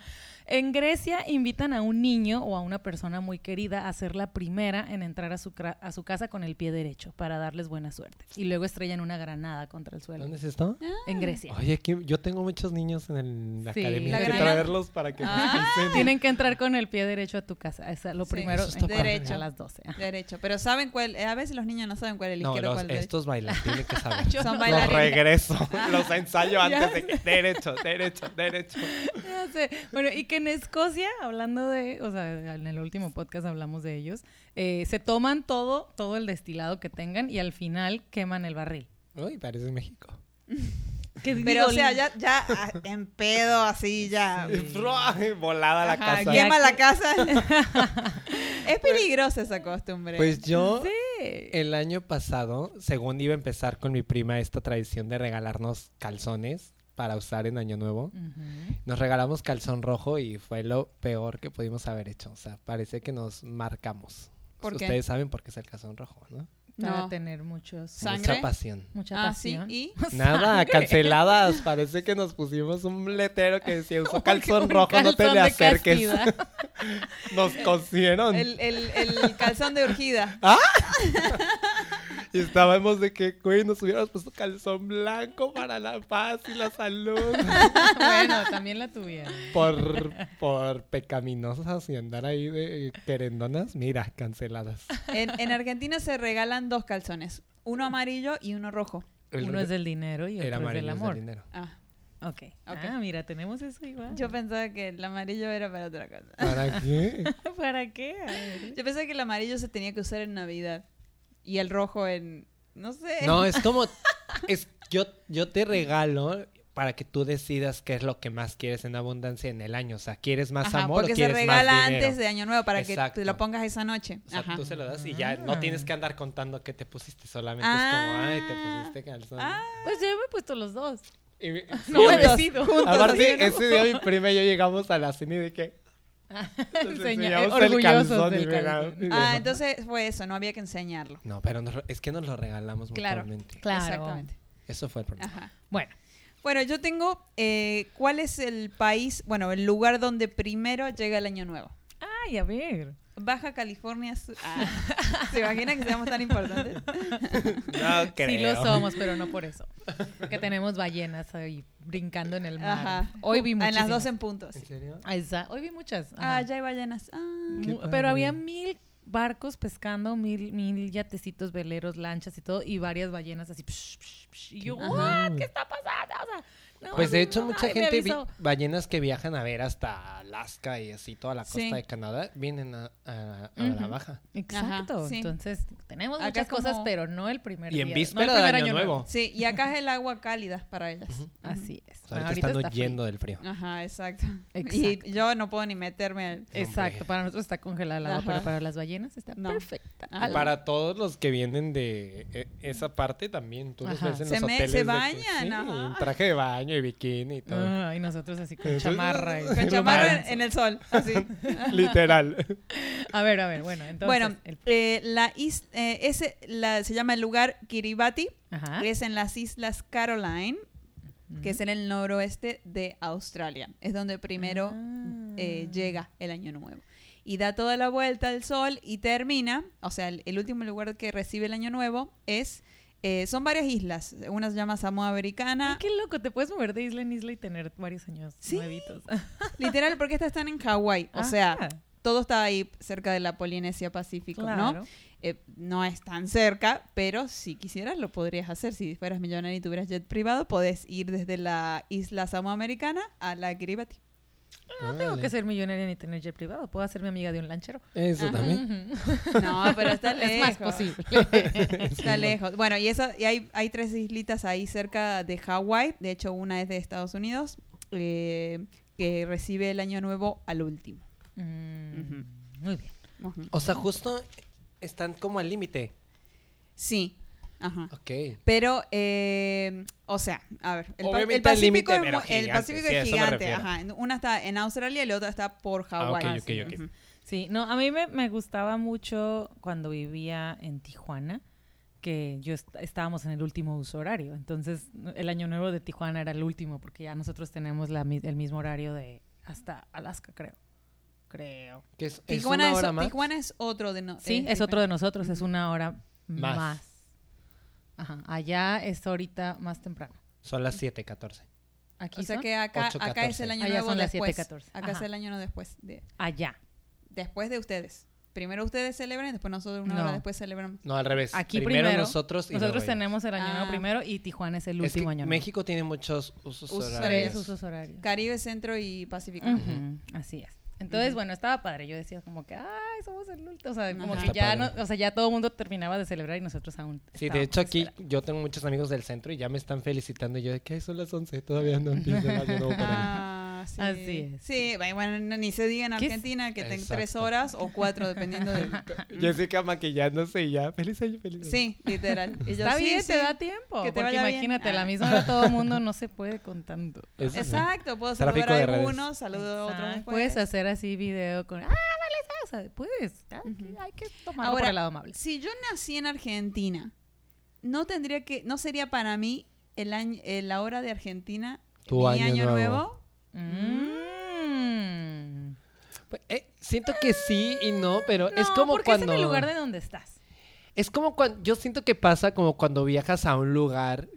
En Grecia invitan a un niño o a una persona muy querida a ser la primera en entrar a su, cra- a su casa con el pie derecho para darles buena suerte. Y luego estrellan una granada contra el suelo. ¿Dónde es esto? En Grecia. Oye, aquí yo tengo muchos niños en el- la Sí. academia. ¿La Hay que traerlos para que Ah. Tienen que entrar con el pie derecho a tu casa. Es lo Sí, primero. eso está. Derecho. A las 12. ajá. Derecho. Pero saben cuál. A veces los niños no saben cuál es el No, izquierdo o los, cuál estos bailan, tienen que saber. Son no- los regreso, los ensayo antes de que derecho, derecho, derecho. Ya sé. Bueno, y que en Escocia, hablando de, o sea, en el último podcast hablamos de ellos, eh, se toman todo, todo el destilado que tengan y al final queman el barril. Uy, parece México. Que Pero, digo, o sea, ya, ya ah, en pedo, así, ya. Volada la Ajá, casa. quema que- la casa. es peligrosa esa costumbre. Pues yo Sí. el año pasado, según iba a empezar con mi prima esta tradición de regalarnos calzones para usar en Año Nuevo, Ujú. nos regalamos calzón rojo y fue lo peor que pudimos haber hecho. O sea, parece que nos marcamos. ¿Por qué? Ustedes saben por qué es el calzón rojo, ¿no? Para No. tener muchos, ¿Sangre? Mucha pasión. mucha ah, sí. pasión. Y. Nada, canceladas. Parece que nos pusimos un letrero que decía usa calzón rojo, no te calzón le acerques. Nos cosieron. El, el, el calzón de urgida. Y estábamos de que, güey, nos hubiéramos puesto calzón blanco para la paz y la salud. bueno, también la tuvieron. por, por pecaminosas y andar ahí de querendonas, mira, canceladas. En, en Argentina se regalan dos calzones. Uno amarillo y uno rojo. El Uno es del dinero y era otro es amarillo, del es amor. dinero. Ah, Ok. Ok. Ah, mira, tenemos eso igual. yo pensaba que el amarillo era para otra cosa. ¿Para qué? ¿Para qué? Yo pensaba que el amarillo se tenía que usar en Navidad. Y el rojo en. No sé. No, es como, es, yo, yo te regalo para que tú decidas qué es lo que más quieres en abundancia en el año. O sea, ¿quieres más Ajá, amor o porque se quieres regala más dinero? antes de Año Nuevo para que te lo pongas esa noche. O sea, Ajá. tú se lo das y ya no Ah. tienes que andar contando qué te pusiste. Solamente es como, ay, te pusiste calzón. Ah, Pues yo me he puesto los dos. Y No me Juntos, juntos, Aparte, ¿no? ese día mi prima y yo llegamos a la cena y de que... Enseña- el orgullosos calzón y del calzón. Ah, entonces fue eso, no había que enseñarlo. No, pero nos- es que nos lo regalamos Claro. mutuamente. Claro. Exactamente. Eso fue el problema. Ajá. Bueno, Bueno, yo tengo. eh, ¿Cuál es el país, bueno, el lugar donde primero llega el Año Nuevo? Ay, a ver. Baja California Sur. Ah, ¿Se imagina que seamos tan importantes? No creo. Sí lo somos, pero no por eso. Porque tenemos ballenas ahí brincando en el mar. Ajá. Hoy vi En muchísimas. las dos en puntos. ¿En serio? Ahí está. Hoy vi muchas. Ah, Ajá. ya hay ballenas. Ah. Pero había mil barcos pescando, mil, mil yatecitos, veleros, lanchas y todo, y varias ballenas así. psh, psh, psh, y yo. ¿what? ¿Qué está pasando? O sea, no, Pues de no, hecho, mucha gente, vi- ballenas que viajan a ver hasta Alaska y así toda la costa Sí. de Canadá, vienen a, a- la baja. Exacto. Ajá, sí. Entonces, tenemos Acá muchas como- cosas, pero no el primer Y en día, víspera no el de primer Año Nuevo. Sí, y acá es el agua cálida para ellas. Así es. O sea, ahorita están huyendo del frío. Ajá, exacto. Exacto. Y yo no puedo ni meterme. al- Exacto, para nosotros está congelada el agua, pero para las ballenas está No. perfecta. Ajá. Para todos los que vienen de eh, esa parte también, tú los ves en los hoteles. se bañan, en traje de baño y bikini y todo. Ah, y nosotros así con chamarra. y- Con chamarra en, el sol. Así. Literal. A ver, a ver, bueno, entonces. bueno, el- eh, la is- eh, ese la, se llama el lugar Kiribati. Ajá. Es en las Islas Caroline. que es en el noroeste de Australia. Es donde primero Ah. eh, llega el año nuevo. Y da toda la vuelta al sol y termina, o sea, el, el último lugar que recibe el año nuevo es, eh, son varias islas. Una se llama Samoa Americana. Ay, qué loco, te puedes mover de isla en isla y tener varios años Sí. nuevitos. Literal, porque estas están en Hawái. O sea, Ah, todo está ahí cerca de la Polinesia Pacífico, ¿no? Eh, no es tan cerca, pero si quisieras lo podrías hacer. Si fueras millonario y tuvieras jet privado, podés ir desde la isla Samoa Americana a la Kiribati. No tengo que ser millonaria ni tener jet privado. Puedo hacerme amiga de un lanchero. Eso Ajá. también. No, pero está lejos. Es más posible. Está lejos. Bueno, y eso, y hay, hay tres islitas ahí cerca de Hawái. De hecho, una es de Estados Unidos, eh, que recibe el año nuevo al último. Mm. Muy bien. O sea, justo están como al límite. Sí. Ajá. Ok. Pero, eh, o sea, a ver, el, pa- el Pacífico, límite, es, mu- el gigante, Pacífico sí, es gigante. Ajá. Una está en Australia y la otra está por Hawái. Ah, ok, sí. no, a mí me, me gustaba mucho cuando vivía en Tijuana, que yo est- estábamos en el último uso horario. Entonces, el año nuevo de Tijuana era el último, porque ya nosotros tenemos la, mi- el mismo horario de hasta Alaska, creo. Creo. Que es, es Tijuana, es, más. Tijuana es otro de no, Sí, eh, es otro de nosotros, es una hora Más. más. Ajá, allá es ahorita más temprano. Son las 7:14. Aquí O sea son que acá, 8, acá es el 14. año Allá nuevo son las después. 7:14. Acá es el año nuevo después. De, allá. después de ustedes. Primero ustedes celebran y después nosotros una No. hora después celebramos. No, al revés. Aquí primero, primero. nosotros y Nosotros tenemos el año nuevo Ah. primero y Tijuana es el Es que último año nuevo. México tiene muchos usos Usos horarios. horarios. Tres usos horarios. Caribe, Centro y Pacífico. Así es. Entonces, bueno, estaba padre. Yo decía como que, ay, somos el último. O sea, como Ajá. que ya, no, o sea, ya todo el mundo terminaba de celebrar y nosotros aún. Sí, de hecho aquí yo tengo muchos amigos del centro y ya me están felicitando. Y yo de que "Ay, son las 11, todavía no empieza el año nuevo para mí". Ah, sí. Así es. Sí, bueno, no- ni se diga en. Argentina que tengo Exacto. tres horas o cuatro, dependiendo del... Jessica maquillándose y ya, feliz año, feliz año. Sí, literal. Y yo, Está sí, bien, sí. te da tiempo. Que te porque vaya bien. imagínate, a la Ah. misma hora todo el mundo no se puede con tanto. Eso. Exacto, puedo saludar a de algunos, saludo a otros. Puedes hacer así video con, ah, vale, o sea, puedes. Hay, que- Ujú. hay que tomarlo Ahora, por el lado amable. Si yo nací en Argentina, no tendría que, no sería para mí el año, eh, la hora de Argentina, Tu mi año año, nuevo. nuevo. Mm. Pues, eh, siento que sí y no, pero es como porque cuando... es en el lugar de donde estás. Es como cuando... Yo siento que pasa como cuando viajas a un lugar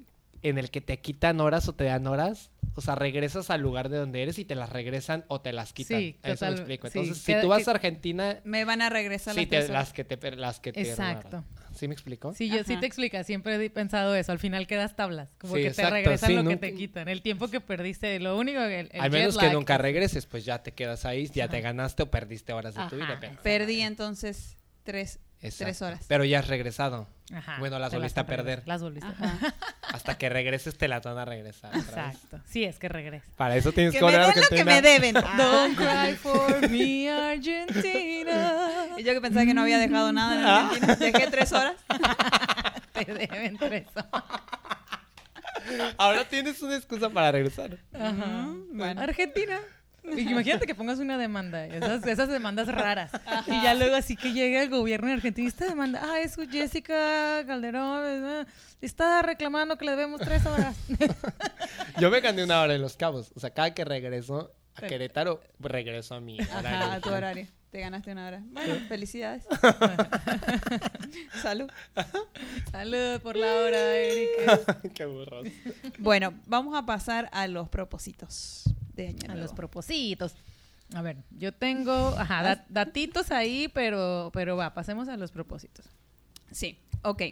en el que te quitan horas o te dan horas. O sea, regresas al lugar de donde eres y te las regresan o te las quitan. Sí, Eso me total- explico. sí, Entonces, si tú vas a Argentina, Me van a regresar sí, las te- que te... Las que te Exacto. ¿Sí me explico? Sí, yo sí te explica, siempre he pensado eso, al final quedas tablas, como Sí, que exacto, te regresan sí, lo que te quitan, el tiempo que perdiste, lo único que el, el Al menos jet que nunca es- regreses, pues ya te quedas ahí, ya te ganaste o perdiste horas de tu vida. Pero, Perdí entonces tres, tres horas. Pero ya has regresado. Ajá, Bueno, las te volviste a perder. Las volviste a Ajá. Hasta que regreses te las van a regresar. Exacto. Sí, es que regresa. Para eso tienes que, Que me den lo que Argentina. me deben. Don't cry for me, Argentina. Y yo que pensaba que no había dejado nada en Ah. Argentina. Dejé tres horas. Te deben tres. Ahora tienes una excusa para regresar. Ajá. Bueno. Argentina. Y Imagínate que pongas una demanda, esas, esas demandas raras. Y ya luego así que llegue el gobierno de Argentina, esta demanda, ah, es Jessica Calderón, eh, está reclamando que le debemos tres horas. Yo me gané una hora en Los Cabos. O sea, cada que regreso a. Querétaro, regreso a mi horario Ajá, a tu horario. Te ganaste una hora. Bueno, felicidades. Salud. Salud por la hora, Erika. Qué burros. Bueno, vamos a pasar a los propósitos de año A los propósitos. A ver, yo tengo, ajá, dat- datitos ahí, pero, pero va, pasemos a los propósitos. Sí, ok.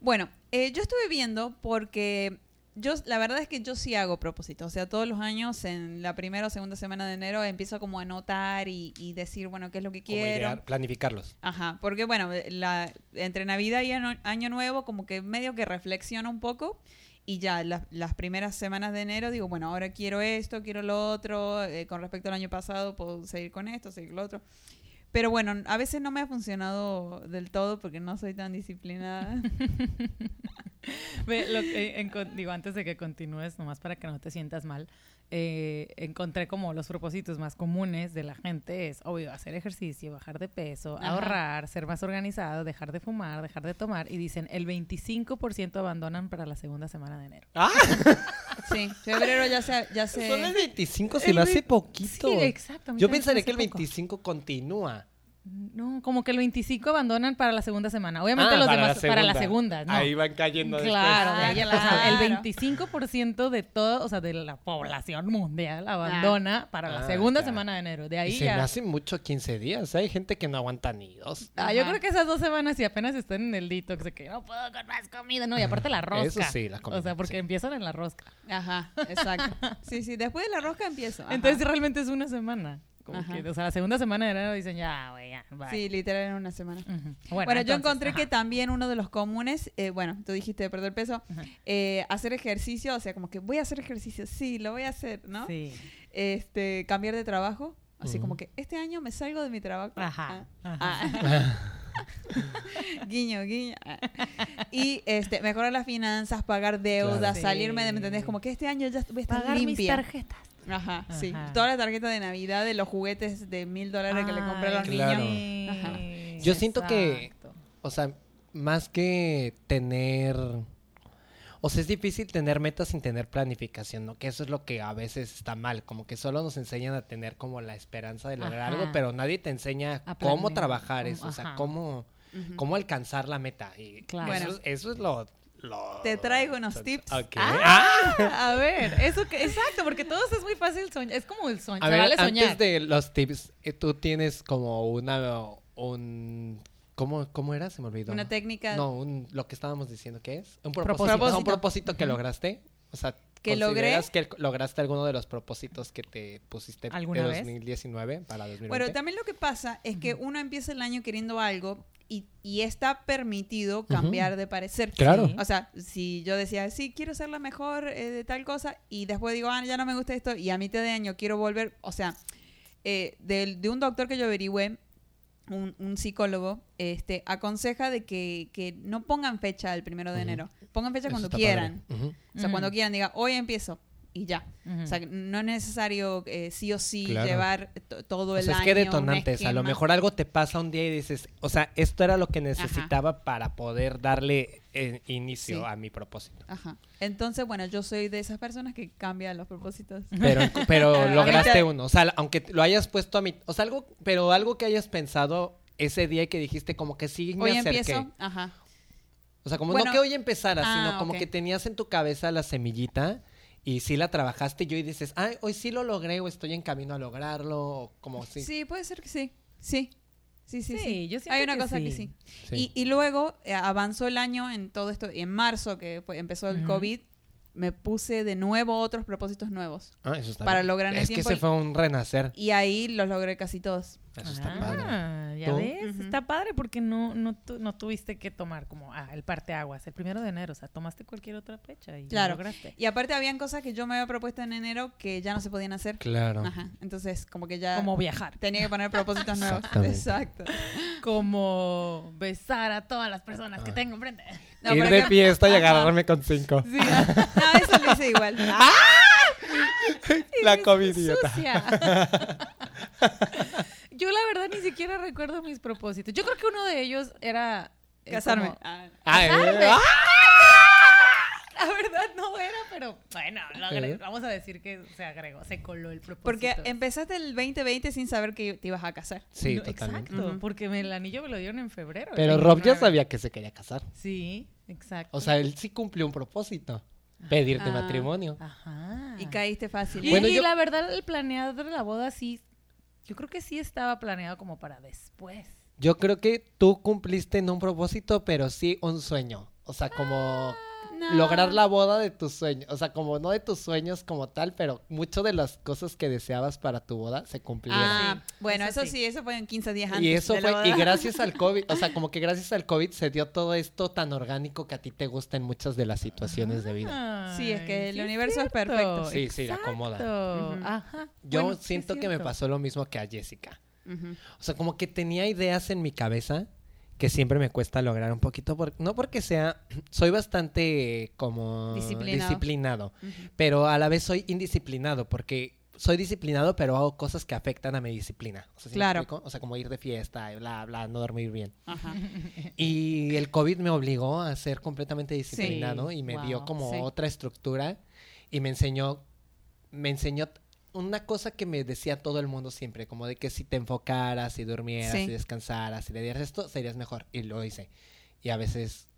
Bueno, eh, yo estuve viendo porque yo, la verdad es que yo sí hago propósitos. O sea, todos los años, en la primera o segunda semana de enero, empiezo como a anotar y, y decir, bueno, qué es lo que quiero. idear, planificarlos. Ajá, porque bueno, la, entre Navidad y Ano- Año Nuevo, como que medio que reflexiono un poco y ya las, las primeras semanas de enero digo, bueno, ahora quiero esto, quiero lo otro, eh, con respecto al año pasado puedo seguir con esto, seguir con lo otro. Pero bueno, a veces no me ha funcionado del todo porque no soy tan disciplinada. Ve, lo que- en con- digo, antes de que continúes, nomás para que no te sientas mal, eh, encontré como los propósitos más comunes de la gente es, obvio, hacer ejercicio, bajar de peso, Ajá. ahorrar, ser más organizado, dejar de fumar, dejar de tomar. Y dicen, el 25% abandonan para la segunda semana de enero. ¡Ah! Sí, febrero ya se... Ya se... Son el 25, se El lo hace poquito. Sí, exacto. Yo pensaría que el poco. 25 continúa. No, como que el 25 abandonan para la segunda semana. Obviamente Ah, los para demás la para la segunda. ¿no? Ahí van cayendo Claro, de Ah, ahí a la- o sea, el claro. 25% de todo, o sea, de la población mundial abandona para la Ah, segunda ya. semana de enero. De después. ahí Y se me ya. hace mucho 15 días. Hay gente que no aguanta ni dos. Ah, yo creo que esas dos semanas y apenas están en el detox de que no puedo con más comida, no, y aparte la rosca. Eso sí, la comida, O sea, porque sí. empiezan en la rosca. Ajá, exacto. Sí, sí, después de la rosca empiezo. ajá. Entonces realmente es una semana. Como Ajá. que, o sea, la segunda semana de enero dicen ya, güey, ya, bye. Sí, literal en una semana. Bueno, yo entonces, encontré ajá. que también uno de los comunes, eh, bueno, tú dijiste de perder peso, eh, hacer ejercicio, o sea, como que voy a hacer ejercicio, sí, lo voy a hacer, ¿no? Sí. Este, cambiar de trabajo, así como que este año me salgo de mi trabajo. Ajá, Ah, ajá. ah. guiño, guiño. Y este, mejorar las finanzas, pagar deudas, Claro. salirme de, ¿me Sí. entendés? Como que este año ya voy a estar Pagar mis tarjetas. Ajá, sí. Ajá. Toda la tarjeta de Navidad de los juguetes de mil dólares que le compré a los Claro. niños. Ajá. Yo siento que-. O sea, más que tener... O sea, es difícil tener metas sin tener planificación, ¿no? Que eso es lo que a veces está mal, como que solo nos enseñan a tener como la esperanza de lograr Ajá. algo, pero nadie te enseña A cómo planear, trabajar eso, o sea, cómo, cómo alcanzar la meta. Y Claro. eso, Bueno. eso es lo, lo- Te traigo unos tips. Ok. Ah, a ver, eso que, exacto, porque todos es muy fácil soñar, es como el sueño, A ver, vale soñar. antes de los tips, eh, tú tienes como una, un, ¿cómo, cómo era? Se me olvidó. Una técnica No, un, lo que estábamos diciendo, ¿qué es? Un Propósito. propósito. Propósito. Un propósito que lograste. O sea, Que logré. ¿consideras que lograste alguno de los propósitos que te pusiste ¿Alguna de vez? 2019 para 2020? Bueno, también lo que pasa es que uno empieza el año queriendo algo y, y está permitido cambiar de parecer. Claro. Sí. O sea, si yo decía, sí, quiero ser la mejor eh, de tal cosa, y después digo, ah, ya no me gusta esto, y a mitad de año quiero volver, o sea, eh, del- de, un doctor que yo averigüé, un, un psicólogo, este, aconseja de que, que no pongan fecha el primero de enero, pongan fecha Eso cuando quieran. O sea, cuando quieran, diga, hoy empiezo, y ya. O sea, no es necesario eh, sí o sí Claro. llevar to- todo O el sea, es año. que un detonantes. A lo mejor algo te pasa un día y dices, o sea, esto era lo que necesitaba para poder darle eh, inicio Sí. a mi propósito. Ajá. Entonces, bueno, yo soy de esas personas que cambian los propósitos. Pero, pero lograste uno. O sea, aunque lo hayas puesto a mi... O sea, algo... Pero algo que hayas pensado ese día y que dijiste como que sí me Hoy acerqué. empiezo. Ajá. O sea, como Bueno, no que hoy empezara, ah, sino como ok. que tenías en tu cabeza la semillita y sí la trabajaste y hoy dices, ay, hoy sí lo logré o estoy en camino a lograrlo, o como Sí. si... puede ser que sí. Sí. Sí, sí, Sí, sí. yo Hay una que cosa que sí. sí. Y, y luego eh, avanzó el año en todo esto. Y en marzo, que empezó el Ujú. COVID, me puse de nuevo otros propósitos nuevos. Ah, eso está Para bien. lograr en el Es que tiempo se y- fue un renacer. Y ahí los logré casi todos. Eso está Ah, padre. Ya ¿Tú? ves, está padre porque no, no, tu- no tuviste que tomar como ah, el parteaguas, el primero de enero, o sea, tomaste cualquier otra fecha y lo Claro. lograste. Y aparte habían cosas que yo me había propuesto en enero que ya no se podían hacer. Claro. Ajá. Entonces, como que ya Como viajar, tenía que poner propósitos nuevos. Exactamente. Exacto. como besar a todas las personas que Ah. tengo enfrente. No, Ir de fiesta y agarrarme con cinco. Sí, ah, no, eso lo hice igual. La Eres covidiota. sucia. Yo la verdad ni siquiera recuerdo mis propósitos. Yo creo que uno de ellos era eh, Casarme. como- Ah, Casarme. ah, La verdad no era, pero bueno, lo agre- ¿Eh? vamos a decir que se agregó, se coló el propósito. Porque empezaste el 2020 sin saber que te ibas a casar. Sí, No, totalmente. Exacto, Ujú. porque me- el anillo me lo dieron en febrero. el Pero Rob ya 29. sabía que se quería casar. Sí, exacto. O sea, él sí cumplió un propósito. Pedirte Ah. matrimonio. Ajá. Y caíste fácil. Y, Bueno, y yo- la verdad, el planeado de la boda sí, yo creo que sí estaba planeado como para después. Yo creo que tú cumpliste no un propósito, pero sí un sueño. O sea, como No. lograr la boda de tus sueños. O sea, como no de tus sueños como tal, pero mucho de las cosas que deseabas para tu boda se cumplieron. Ah, bueno, eso eso sí. sí. eso fue en 15 días antes. y eso de la fue, y gracias al COVID, o sea, como que gracias al COVID se dio todo esto tan orgánico que a ti te gusta en muchas de las situaciones de vida. Sí, es que el universo es perfecto. Sí, sí, la acomoda. Ajá. Yo Bueno, sí es siento que me pasó lo mismo que a Jessica. O sea, como que tenía ideas en mi cabeza que siempre me cuesta lograr un poquito, por- no porque sea, soy bastante como Disciplinado. disciplinado, pero a la vez soy indisciplinado porque soy disciplinado, pero hago cosas que afectan a mi disciplina. O sea, ¿sí me Claro. O sea, como ir de fiesta, bla, bla, no dormir bien. Ajá. Y el COVID me obligó a ser completamente disciplinado y me Wow. dio como Sí. otra estructura y me enseñó, me enseñó una cosa que me decía todo el mundo siempre, como de que si te enfocaras, si durmieras, Sí. si descansaras, si le dieras esto, serías mejor. Y lo hice. Y a veces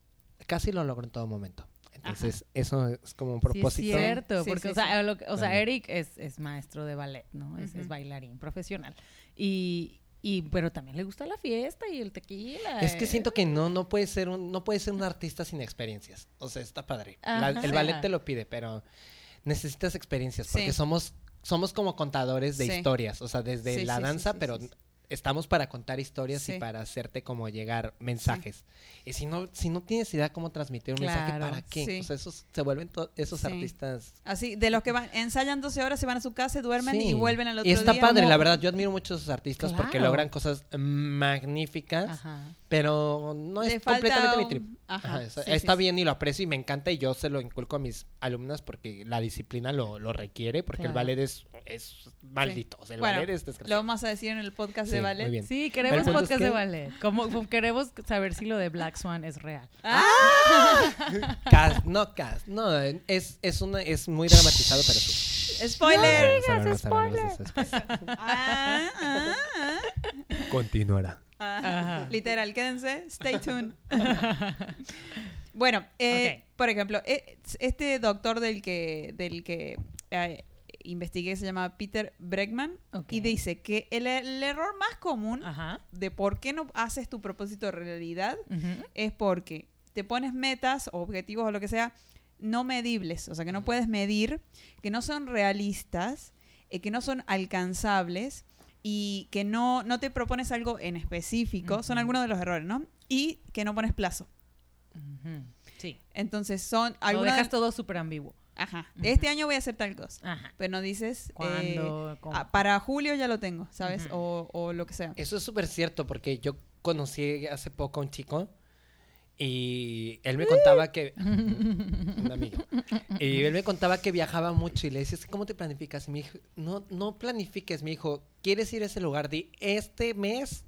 casi lo logro en todo momento. Entonces, eso es como un Sí, es propósito. cierto, Sí, porque, sí, o sea, sí. lo que- o sea, Vale. Eric es, es maestro de ballet, ¿no? Es, bailarín profesional. Y, y, pero también le gusta la fiesta y el tequila. Es que eh. siento que no, no puede ser un, no puede ser un artista sin experiencias. O sea, está padre. La- el ballet te lo pide, pero necesitas experiencias porque Sí. somos, somos como contadores de Sí. historias. O sea, desde Sí, la danza, pero. Estamos para contar historias Sí. y para hacerte como llegar mensajes. Y si no, si no tienes idea cómo transmitir un mensaje, ¿para qué? sí. O sea, esos se vuelven esos artistas. Así, de los que van, ensayan 12 horas, se van a su casa, duermen y vuelven al otro Y está día. padre, la verdad. Yo admiro mucho a esos artistas porque logran cosas magníficas. Ajá. Pero no Le es completamente mi un- trip. Ajá, está bien y lo aprecio y me encanta y yo se lo inculco a mis alumnas porque la disciplina lo, lo requiere porque el ballet es, es maldito. O sea, el Bueno, ballet es Lo desgraciado. vamos a decir en el podcast Sí, de ballet. muy bien. Sí, queremos es podcast de ballet. Como, como queremos saber si lo de Black Swan es real. Cast, no, cast, no, es, es, una, es muy dramatizado, pero sí. Spoiler. Ah, ah, ah. Continuará. Ah, Ajá. Literal, quédense, stay tuned. bueno, eh, Ok. por ejemplo, eh, este doctor del que, del que eh, investigué se llama Peter Bregman y dice que el, el error más común Ajá. de por qué no haces tu propósito de realidad es porque te pones metas o objetivos o lo que sea no medibles, o sea, que no puedes medir, que no son realistas, eh, que no son alcanzables y que no, no te propones algo en específico, son algunos de los errores, ¿no? Y que no pones plazo. Sí. Entonces son Lo dejas todo súper ambiguo. Ajá, este año voy a hacer tal cosa, Ajá. pero no dices... eh, ¿Cuándo? ¿Cómo? ah, para julio ya lo tengo, ¿sabes? O, o lo que sea. Eso es súper cierto porque yo conocí hace poco a un chico y él me contaba que... un amigo. Y él me contaba que viajaba mucho y le decía, ¿cómo te planificas? Y me dijo, no, no planifiques, mi hijo. ¿Quieres ir a ese lugar? Di, este mes,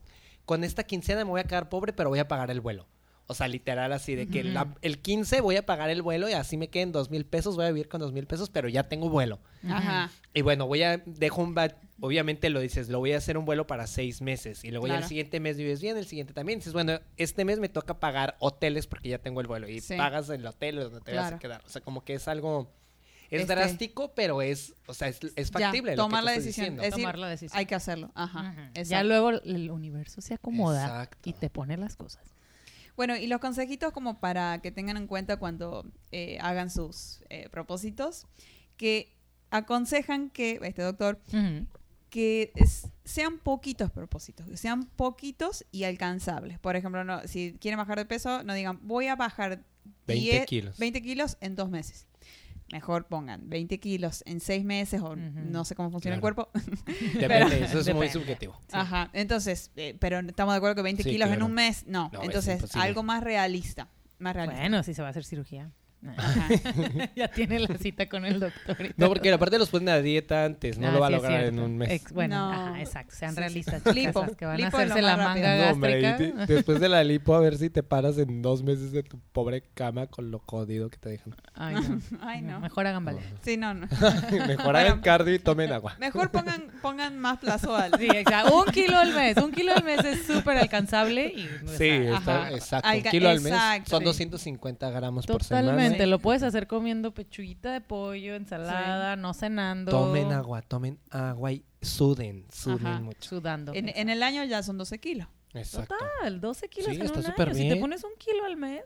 con esta quincena me voy a quedar pobre, pero voy a pagar el vuelo. O sea, literal así, de que la- el 15 voy a pagar el vuelo y así me queden dos mil pesos, voy a vivir con dos mil pesos, pero ya tengo vuelo. Ajá. Y bueno, voy a, dejo un, ba- obviamente lo dices, lo voy a hacer un vuelo para seis meses. Y luego ya el siguiente mes vives bien, el siguiente también. dices, bueno, este mes me toca pagar hoteles porque ya tengo el vuelo. Y Sí. pagas el hotel donde te vas a quedar. O sea, como que es algo, es Este- drástico, pero es, o sea, es, es Ya, factible. lo que tomar la decisión. diciendo. Es decir, Tomar la decisión. Hay que hacerlo. Ajá. Ya luego el universo se acomoda Exacto. y te pone las cosas. Bueno, y los consejitos como para que tengan en cuenta cuando eh, hagan sus eh, propósitos, que aconsejan que, este doctor, que es- sean poquitos propósitos, que sean poquitos y alcanzables. Por ejemplo, no, si quieren bajar de peso, no digan, voy a bajar 20 10 kilos. 20 kilos en dos meses. Mejor pongan 20 kilos en seis meses o no sé cómo funciona Claro. el cuerpo. Depende, eso es muy subjetivo. Sí. Ajá, entonces, eh, pero estamos de acuerdo que 20 Sí, kilos en un mes, no. No, es entonces, algo más realista. Más realista. Bueno, si se va a hacer cirugía. Ya tiene la cita con el doctor. No, porque aparte los ponen a dieta antes, no Ah, lo va a sí lograr en un mes. Ex- bueno, No. ajá, exacto. Sean Sí, sí. realistas. Lipo. chicas, que van Lipo a hacerse la más manga rápido. No, hombre, gástrica. y te- después de la lipo, a ver si te paras en dos meses de tu pobre cama con lo jodido que te dejan. Ay, no. Ay, no. Mejor hagan ballet. Sí, no, no. Mejor hagan cardio y tomen agua. Mejor pongan, pongan más plazo al. Sí, exacto. Un kilo al mes. Un kilo al mes es súper alcanzable. Y, Sí, está, exacto. Un kilo al mes son sí. 250 gramos por semana. Totalmente. Sí. Lo puedes hacer comiendo pechuguita de pollo, ensalada, no cenando. Tomen agua, tomen agua y suden, suden Ajá. mucho. Sudando. En, en el año ya son 12 kilos. Exacto. Total, 12 kilos Sí, en está un año. Si te pones un kilo al mes,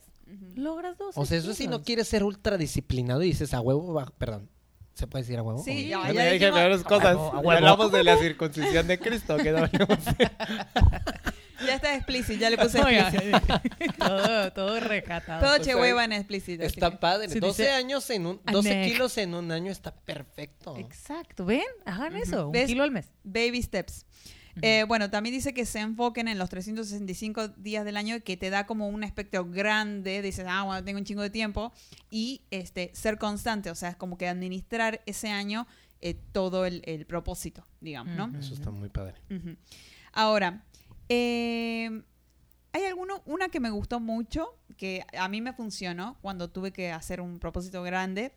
logras 12 O sea, eso sí no kilos. quieres ser ultra disciplinado y dices a huevo, va- perdón. ¿Se puede decir a huevo? Sí, ¿O ya- no? ya me dije dijimos- peores cosas. A huevo, a Y huevo. Hablamos de la circuncisión de Cristo, que no hablamos Ya está explícito, ya le puse Oiga, explícito. todo, todo recatado. Todo che hueva en explícito. Está que- padre. Sí, 12 dice- años en un... 12 Anec. kilos en un año está perfecto. Exacto. ¿Ven? Hagan eso. Un ¿Ves? kilo al mes. Baby steps. Eh, bueno, también dice que se enfoquen en los 365 días del año, que te da como un aspecto grande, dices, ah, bueno, tengo un chingo de tiempo, y este, ser constante, o sea, es como que administrar ese año eh, todo el, el propósito, digamos, ¿no? Eso está muy padre. Ahora, eh, hay alguno, una que me gustó mucho, que a mí me funcionó cuando tuve que hacer un propósito grande,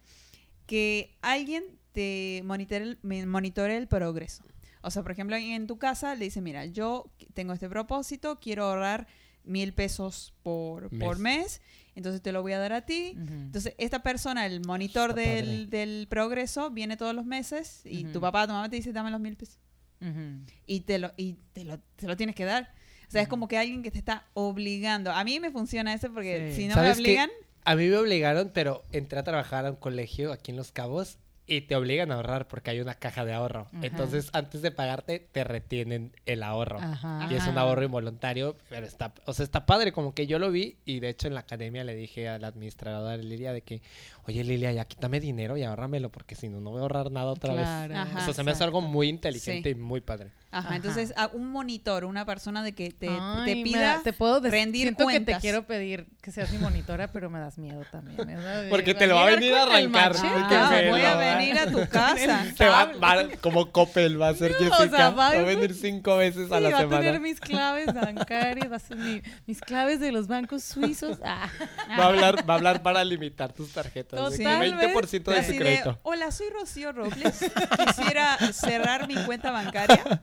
que alguien te monitore, el progreso. O sea, por ejemplo, alguien en tu casa le dice, mira, yo tengo este propósito, quiero ahorrar mil pesos por mes. por mes, entonces te lo voy a dar a ti. Entonces, esta persona, el monitor del, del progreso, viene todos los meses y tu papá, tu mamá te dice, dame los mil pesos Y te lo y te lo, te lo tienes que dar. O sea, es como que alguien que te está obligando. A mí me funciona eso porque Sí. si no me obligan, A mí me obligaron, pero entré a trabajar a un colegio aquí en Los Cabos y te obligan a ahorrar porque hay una caja de ahorro. Ajá. Entonces, antes de pagarte, te retienen el ahorro. Ajá. Y es un ahorro involuntario, pero está, o sea, está padre, como que yo lo vi y de hecho en la academia le dije a la administradora Lilia de que, oye Lilia, ya quítame dinero y ahórramelo porque si no, no voy a ahorrar nada otra Claro. vez. Ajá. O sea, se me hace algo muy inteligente Sí. y muy padre. ajá, Ajá. entonces a un monitor, una persona de que te, Ay, te pida da- te puedo rendir siento que cuentas. te quiero pedir que seas mi monitora, pero me das miedo también. ¿eh? Porque te lo va a venir a arrancar, Ah, voy a va- venir a tu casa. Te va, va- como Coppel va a ser No, o Jessica. sea, va, va- a venir cinco veces a la va a semana. tener mis claves bancarias, va a ser mi- mis claves de los bancos suizos. Ah. Va a hablar, va a hablar para limitar tus tarjetas. Totalmente. 20% de hola, soy Rocío Robles. Quisiera cerrar mi cuenta bancaria.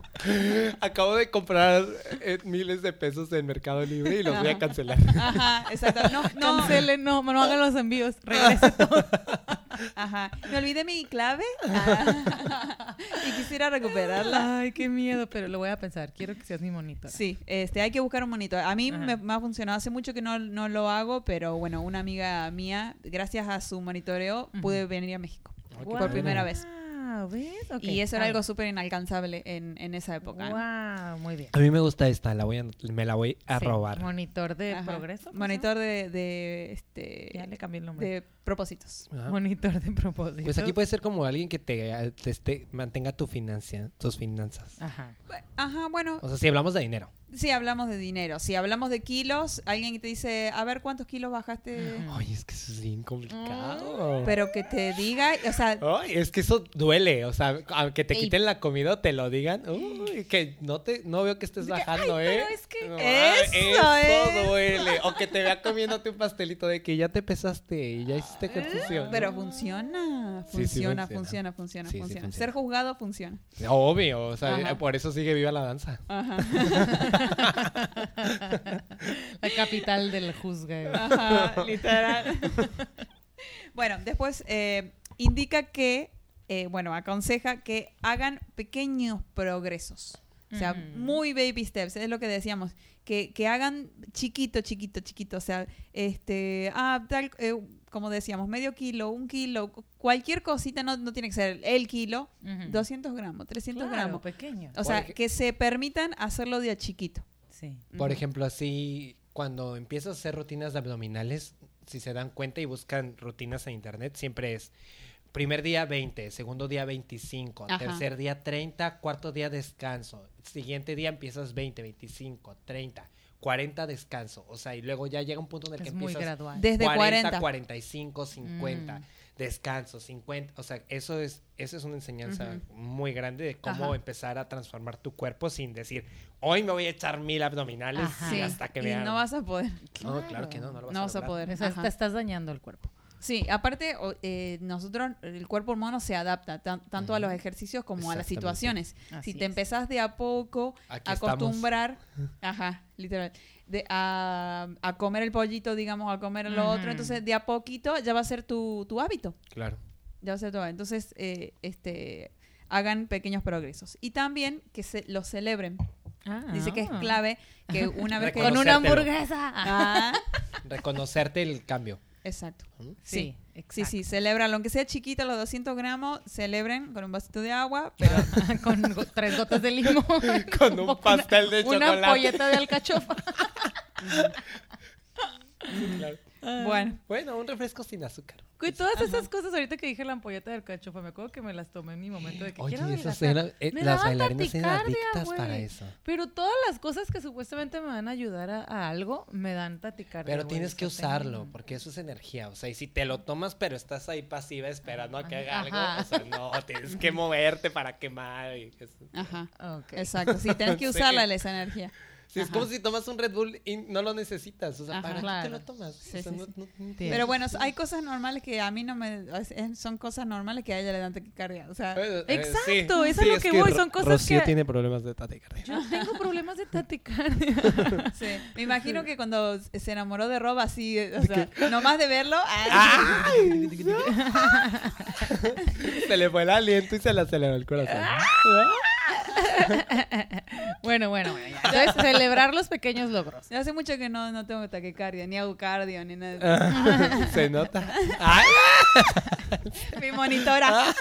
Acabo de comprar eh, miles de pesos en Mercado Libre y los voy a cancelar. Ajá, exacto. No, no. Cancele, no, no hagan los envíos, regrese todo. Ajá. Me olvidé mi clave Ah. y quisiera recuperarla. Ay, qué miedo, pero lo voy a pensar. Quiero que seas mi monitora. Sí, este, hay que buscar un monitor. A mí me, me ha funcionado. Hace mucho que no, no lo hago, pero bueno, una amiga mía, gracias a su monitoreo, pude venir a México por primera vez. Wow, ¿ves? Y eso era ah, algo súper inalcanzable en, en esa época. ¿no? Wow, muy bien. A mí me gusta esta, la voy a, me la voy a Sí, robar. Monitor de Ajá. progreso. Monitor de, de, este, Ya le cambié el nombre. de propósitos. Ajá. Monitor de propósito. Pues aquí puede ser como alguien que te, mantenga tu financia, tus finanzas. Ajá. Ajá, bueno, O sea, si hablamos de dinero. si hablamos de dinero, si hablamos de kilos, alguien que te dice, a ver cuántos kilos bajaste. Ay, es que eso es bien complicado. pero que te diga, o sea, Ay, es que eso duele, o sea, aunque te Ey. quiten la comida o te lo digan, uy, que no te no veo que estés bajando, "Ay, ¿eh? pero es que Ay, eso eso es". duele. O que te vea comiéndote un pastelito de que ya te pesaste y ya hiciste ejercicio. pero funciona, Sí, sí funciona, funciona. funciona, funciona, Sí. Ser juzgado funciona. Obvio, o sea, Ajá. por eso sigue viva la danza. Ajá. La capital del juzgue. Ajá, literal. bueno, después eh, indica que, eh, bueno, aconseja que hagan pequeños progresos. O sea, Ujú. muy baby steps, es lo que decíamos, que, que hagan chiquito, chiquito, chiquito. O sea, este, ah, tal, eh, como decíamos, medio kilo, un kilo, cu- cualquier cosita, no, no tiene que ser el kilo, Ujú. 200 gramos, 300 Claro, gramos. pequeño. O sea, que se permitan hacerlo de a chiquito. Sí. Por ejemplo, así, cuando empiezas a hacer rutinas de abdominales, si se dan cuenta y buscan rutinas en internet, siempre es primer día 20, segundo día 25, Ajá. tercer día 30, cuarto día descanso, siguiente día empiezas 20, 25, 30, 40 descanso, o sea, y luego ya llega un punto en el que Es muy empiezas gradual. Desde 40, 40. 45, 50, Mm. descanso, 50, o sea, eso es, eso es una enseñanza Ujú. muy grande de cómo Ajá. empezar a transformar tu cuerpo sin decir, hoy me voy a echar mil abdominales Ajá. y Sí, hasta que y me hagan". no vas a poder. No, claro que no, no lo vas No a vas a poder. O sea, te estás dañando el cuerpo. Sí, aparte, o- eh, nosotros, el cuerpo humano se adapta tan- tanto a los ejercicios como a las situaciones. Así si te es. empezás de a poco Aquí a estamos. acostumbrar, ajá, literal, de, a, a comer el pollito, digamos, a comer lo otro, entonces de a poquito ya va a ser tu, tu hábito. Claro. Ya va a ser tu hábito. Entonces, eh, este, hagan pequeños progresos. Y también que se lo celebren. Dice que es Ah. clave que una vez que... Con una hamburguesa. Ah, Reconocerte el cambio. Exacto. ¿Mm? Sí, Sí, exacto. sí, celebran, aunque sea chiquita, los 200 gramos, celebren con un vasito de agua, pero Con go- tres gotas de limón. Con un pastel de Una chocolate. polleta de alcachofa. Claro. bueno, Bueno, un refresco sin azúcar. Güey, todas esas cosas ahorita que dije la ampolleta del cachofa, me acuerdo que me las tomé en mi momento de que Oye, quiero esas eran- eh, Me las bailarinas eran para eso. Pero todas las cosas que supuestamente me van a ayudar a, a algo, me dan taticardia. Pero güey, tienes que usarlo, tengo- porque eso es energía. O sea, y si te lo tomas, pero estás ahí pasiva esperando a que haga Ajá. algo, o sea, no, tienes que moverte para quemar. y es- Ajá. Ok. Exacto, sí, tenés que Sí. usarla esa energía. Sí, es como si tomas un Red Bull y no lo necesitas. O sea, Ajá. ¿para qué te Claro. lo tomas? Sí, O sea, sí, no- sí. no- no Tienes- entiendo. Pero bueno, hay cosas normales que a mí no me... Son cosas normales que a ella le dan taquicardia. O sea, Eh, eh, Exacto, sí. es lo que voy, son cosas Rocío que- tiene problemas de taquicardia. Yo tengo problemas de taquicardia. sí. Me imagino que cuando se enamoró de Rob así, o sea, nomás de verlo... ah, ¡Ay! se le fue el aliento y se le aceleró el corazón. bueno, bueno, bueno. ya. Entonces, celebrar los pequeños logros. Hace mucho que no, no tengo taquicardia, ni hago cardio, ni nada. de eso. se nota. ¡Ay! Mi monitora.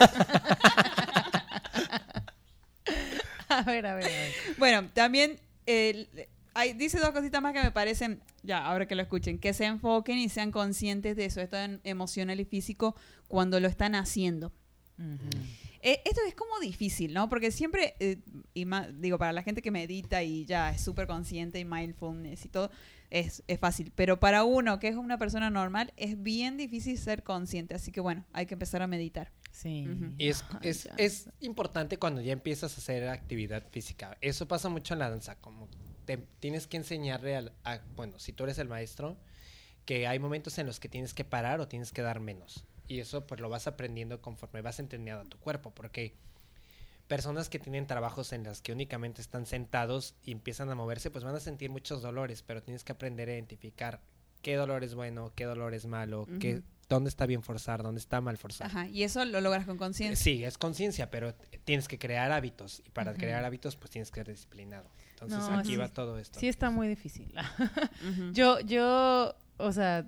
A ver, a ver, a ver. Bueno, también eh, hay, dice dos cositas más que me parecen, ya, ahora que lo escuchen, que se enfoquen y sean conscientes de su estado emocional y físico cuando lo están haciendo. Eh, esto es como difícil, ¿no? Porque siempre, eh, y ma- digo, para la gente que medita y ya es súper consciente y mindfulness y todo, es, es fácil. Pero para uno que es una persona normal, es bien difícil ser consciente. Así que bueno, hay que empezar a meditar. Sí. Y es, es, es importante cuando ya empiezas a hacer actividad física. Eso pasa mucho en la danza, como te tienes que enseñarle al, a, bueno, si tú eres el maestro, que hay momentos en los que tienes que parar o tienes que dar menos. Y eso pues lo vas aprendiendo conforme vas entendiendo a tu cuerpo, porque personas que tienen trabajos en las que únicamente están sentados y empiezan a moverse, pues van a sentir muchos dolores, pero tienes que aprender a identificar qué dolor es bueno, qué dolor es malo, qué, dónde está bien forzar, dónde está mal forzar. Ajá, y eso lo logras con conciencia. Sí, es conciencia, pero tienes que crear hábitos y para crear hábitos pues tienes que ser disciplinado. Entonces No, aquí sí. va todo esto. Sí está muy difícil. Yo, yo, o sea,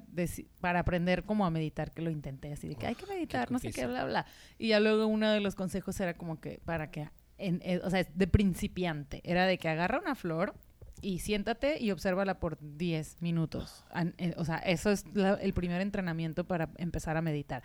para aprender como a meditar, que lo intenté así, de que hay que meditar, no sé qué, bla, bla. Y ya luego uno de los consejos era como que, para que, en- eh, o sea, de principiante, era de que agarra una flor y siéntate y obsérvala por 10 minutos. An- eh, O sea, eso es la- el primer entrenamiento para empezar a meditar.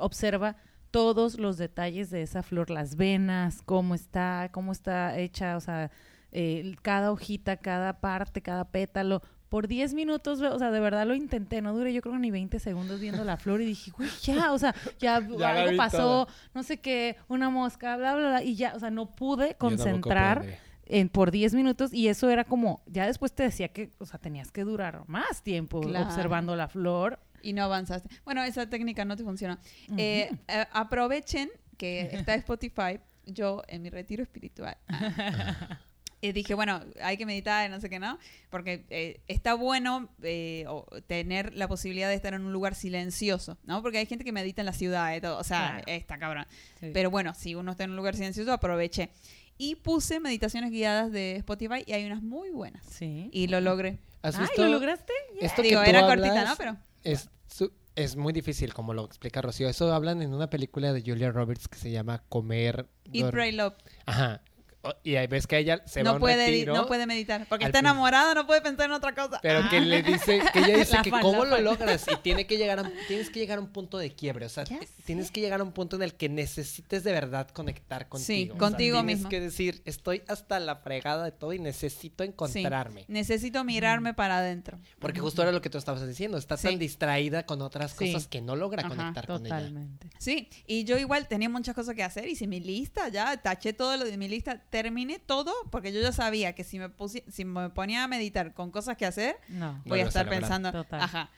Observa todos los detalles de esa flor, las venas, cómo está, cómo está hecha, o sea, eh, cada hojita, cada parte, cada pétalo. Por 10 minutos, o sea, de verdad lo intenté, no duré yo creo ni 20 segundos viendo la flor y dije, güey, ya, o sea, ya, Ya algo pasó, toda. no sé qué, una mosca, bla, bla, bla, y ya, o sea, no pude concentrar en, por 10 minutos y eso era como, ya después te decía que, o sea, tenías que durar más tiempo Claro. observando la flor. Y no avanzaste. Bueno, esa técnica no te funciona. Eh, eh, aprovechen que está Spotify. Yo, en mi retiro espiritual, ah, eh, dije, bueno, hay que meditar, no sé qué, ¿no? Porque eh, está bueno eh, o tener la posibilidad de estar en un lugar silencioso, ¿no? Porque hay gente que medita en la ciudad y todo. O sea, Claro. está cabrón. Sí. Pero bueno, si uno está en un lugar silencioso, aproveche. Y puse meditaciones guiadas de Spotify y hay unas muy buenas. sí. Y lo logré. ¿Has Ay, visto ¿lo lograste? esto Digo, que era hablas cortita, ¿no? Pero Es, su- es muy difícil, como lo explica Rocío. Eso hablan en una película de Julia Roberts que se llama Comer. Eat, Pray, Love. Ajá. Y ahí ves que ella se va a no un puede, retiro, no puede meditar. Porque está enamorada, no puede pensar en otra cosa. Pero que le dice, que ella dice La que fan, cómo lo fan. logras y tiene que llegar a, tienes que llegar a un punto de quiebre, o sea, tienes que llegar a un punto en el que necesites de verdad conectar contigo. O sea, contigo tienes mismo. que decir, estoy hasta la fregada de todo y necesito Sí. encontrarme. Necesito mirarme para adentro. Porque justo era lo que tú estabas diciendo, estás Sí. tan distraída con otras Sí. cosas que no logra Ajá, conectar con ella. Totalmente. Sí, y yo igual tenía muchas cosas que hacer. Hice mi lista, ya taché todo lo de mi lista. Terminé todo porque yo ya sabía que si me, pusi- si me ponía a meditar con cosas que hacer, No. Voy a estar pensando. Total. Ajá.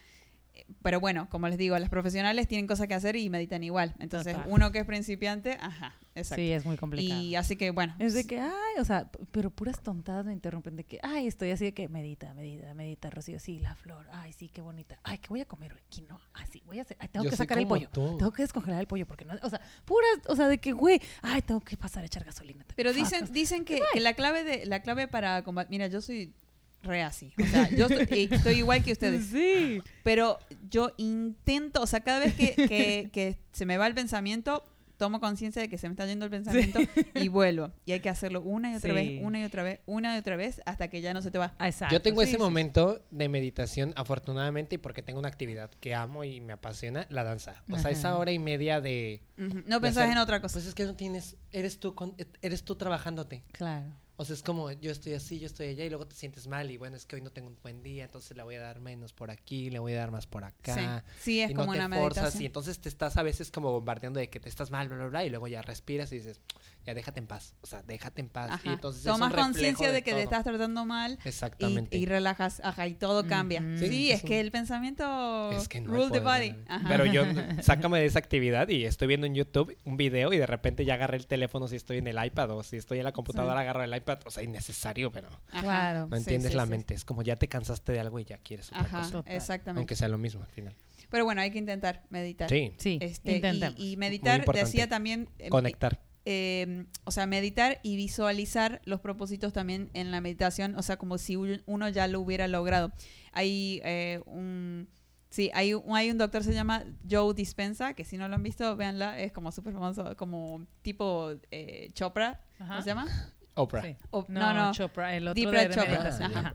Pero bueno, como les digo, las profesionales tienen cosas que hacer y meditan igual. Entonces, Total. uno que es principiante, ajá, exacto. Sí, es muy complicado. y así que bueno. Es de que, ay, o sea, pero puras tontadas me interrumpen de que, ay, estoy así de que medita, medita, medita, Rocío, sí, la flor, ay, sí, qué bonita, ay, ¿qué voy a comer hoy? Quinoa, ay, sí, voy a hacer, ay, tengo Yo que sacar el pollo, tengo que descongelar el pollo, porque no, o sea, puras, o sea, de que, güey, ay, tengo que pasar a echar gasolina. Pero Fuck, dicen, sea, dicen que, que la clave de la clave para combatir, mira, yo soy re así, o sea, yo estoy, estoy igual que ustedes, Sí. pero yo intento, o sea, cada vez que, que- que se me va el pensamiento, tomo conciencia de que se me está yendo el pensamiento y vuelvo. Y hay que hacerlo una y otra Sí. vez, una y otra vez, una y otra vez, hasta que ya no se te va. Exacto. Yo tengo sí, ese sí. momento de meditación, afortunadamente, y porque tengo una actividad que amo y me apasiona, la danza. O sea, esa hora y media de... No pensás hacer- en otra cosa. Pues es que no tienes... Eres tú, con- eres tú trabajándote. Claro. O sea, es como yo estoy así, yo estoy allá y luego te sientes mal y bueno, es que hoy no tengo un buen día, entonces le voy a dar menos por aquí, le voy a dar más por acá. sí, sí, es y como no te una forzas meditación. y entonces te estás a veces como bombardeando de que te estás mal, bla, bla, bla, y luego ya respiras y dices, ya déjate en paz, o sea, déjate en paz. Ajá. Y entonces Tomas conciencia de, que te estás tratando mal Exactamente. y relajas, ajá, y todo cambia. Ujú. Sí, Sí, es, es un- que el pensamiento Es que no rule the body. Ajá. Pero yo, sácame de esa actividad y estoy viendo en YouTube un video y de repente ya agarré el teléfono si estoy en el iPad o si estoy en la computadora agarro el iPad. O sea, innecesario, pero. Claro. no Sí, entiendes sí, la sí. mente. Es como ya te cansaste de algo y ya quieres otra Ajá, cosa. Total. exactamente. Aunque sea lo mismo al final. Pero bueno, hay que intentar meditar. Sí, Sí, Este, y, y meditar, decía también, eh, conectar. Eh, o sea, meditar y visualizar los propósitos también en la meditación, o sea, como si un- uno ya lo hubiera logrado. Hay eh, un... Sí, hay, un- hay un doctor, se llama Joe Dispensa, que si no lo han visto, véanla, es como súper famoso, como tipo eh, Chopra, ¿cómo se llama? Oprah. Sí. O- No, no, Chopra, el otro de, Chopra, ajá.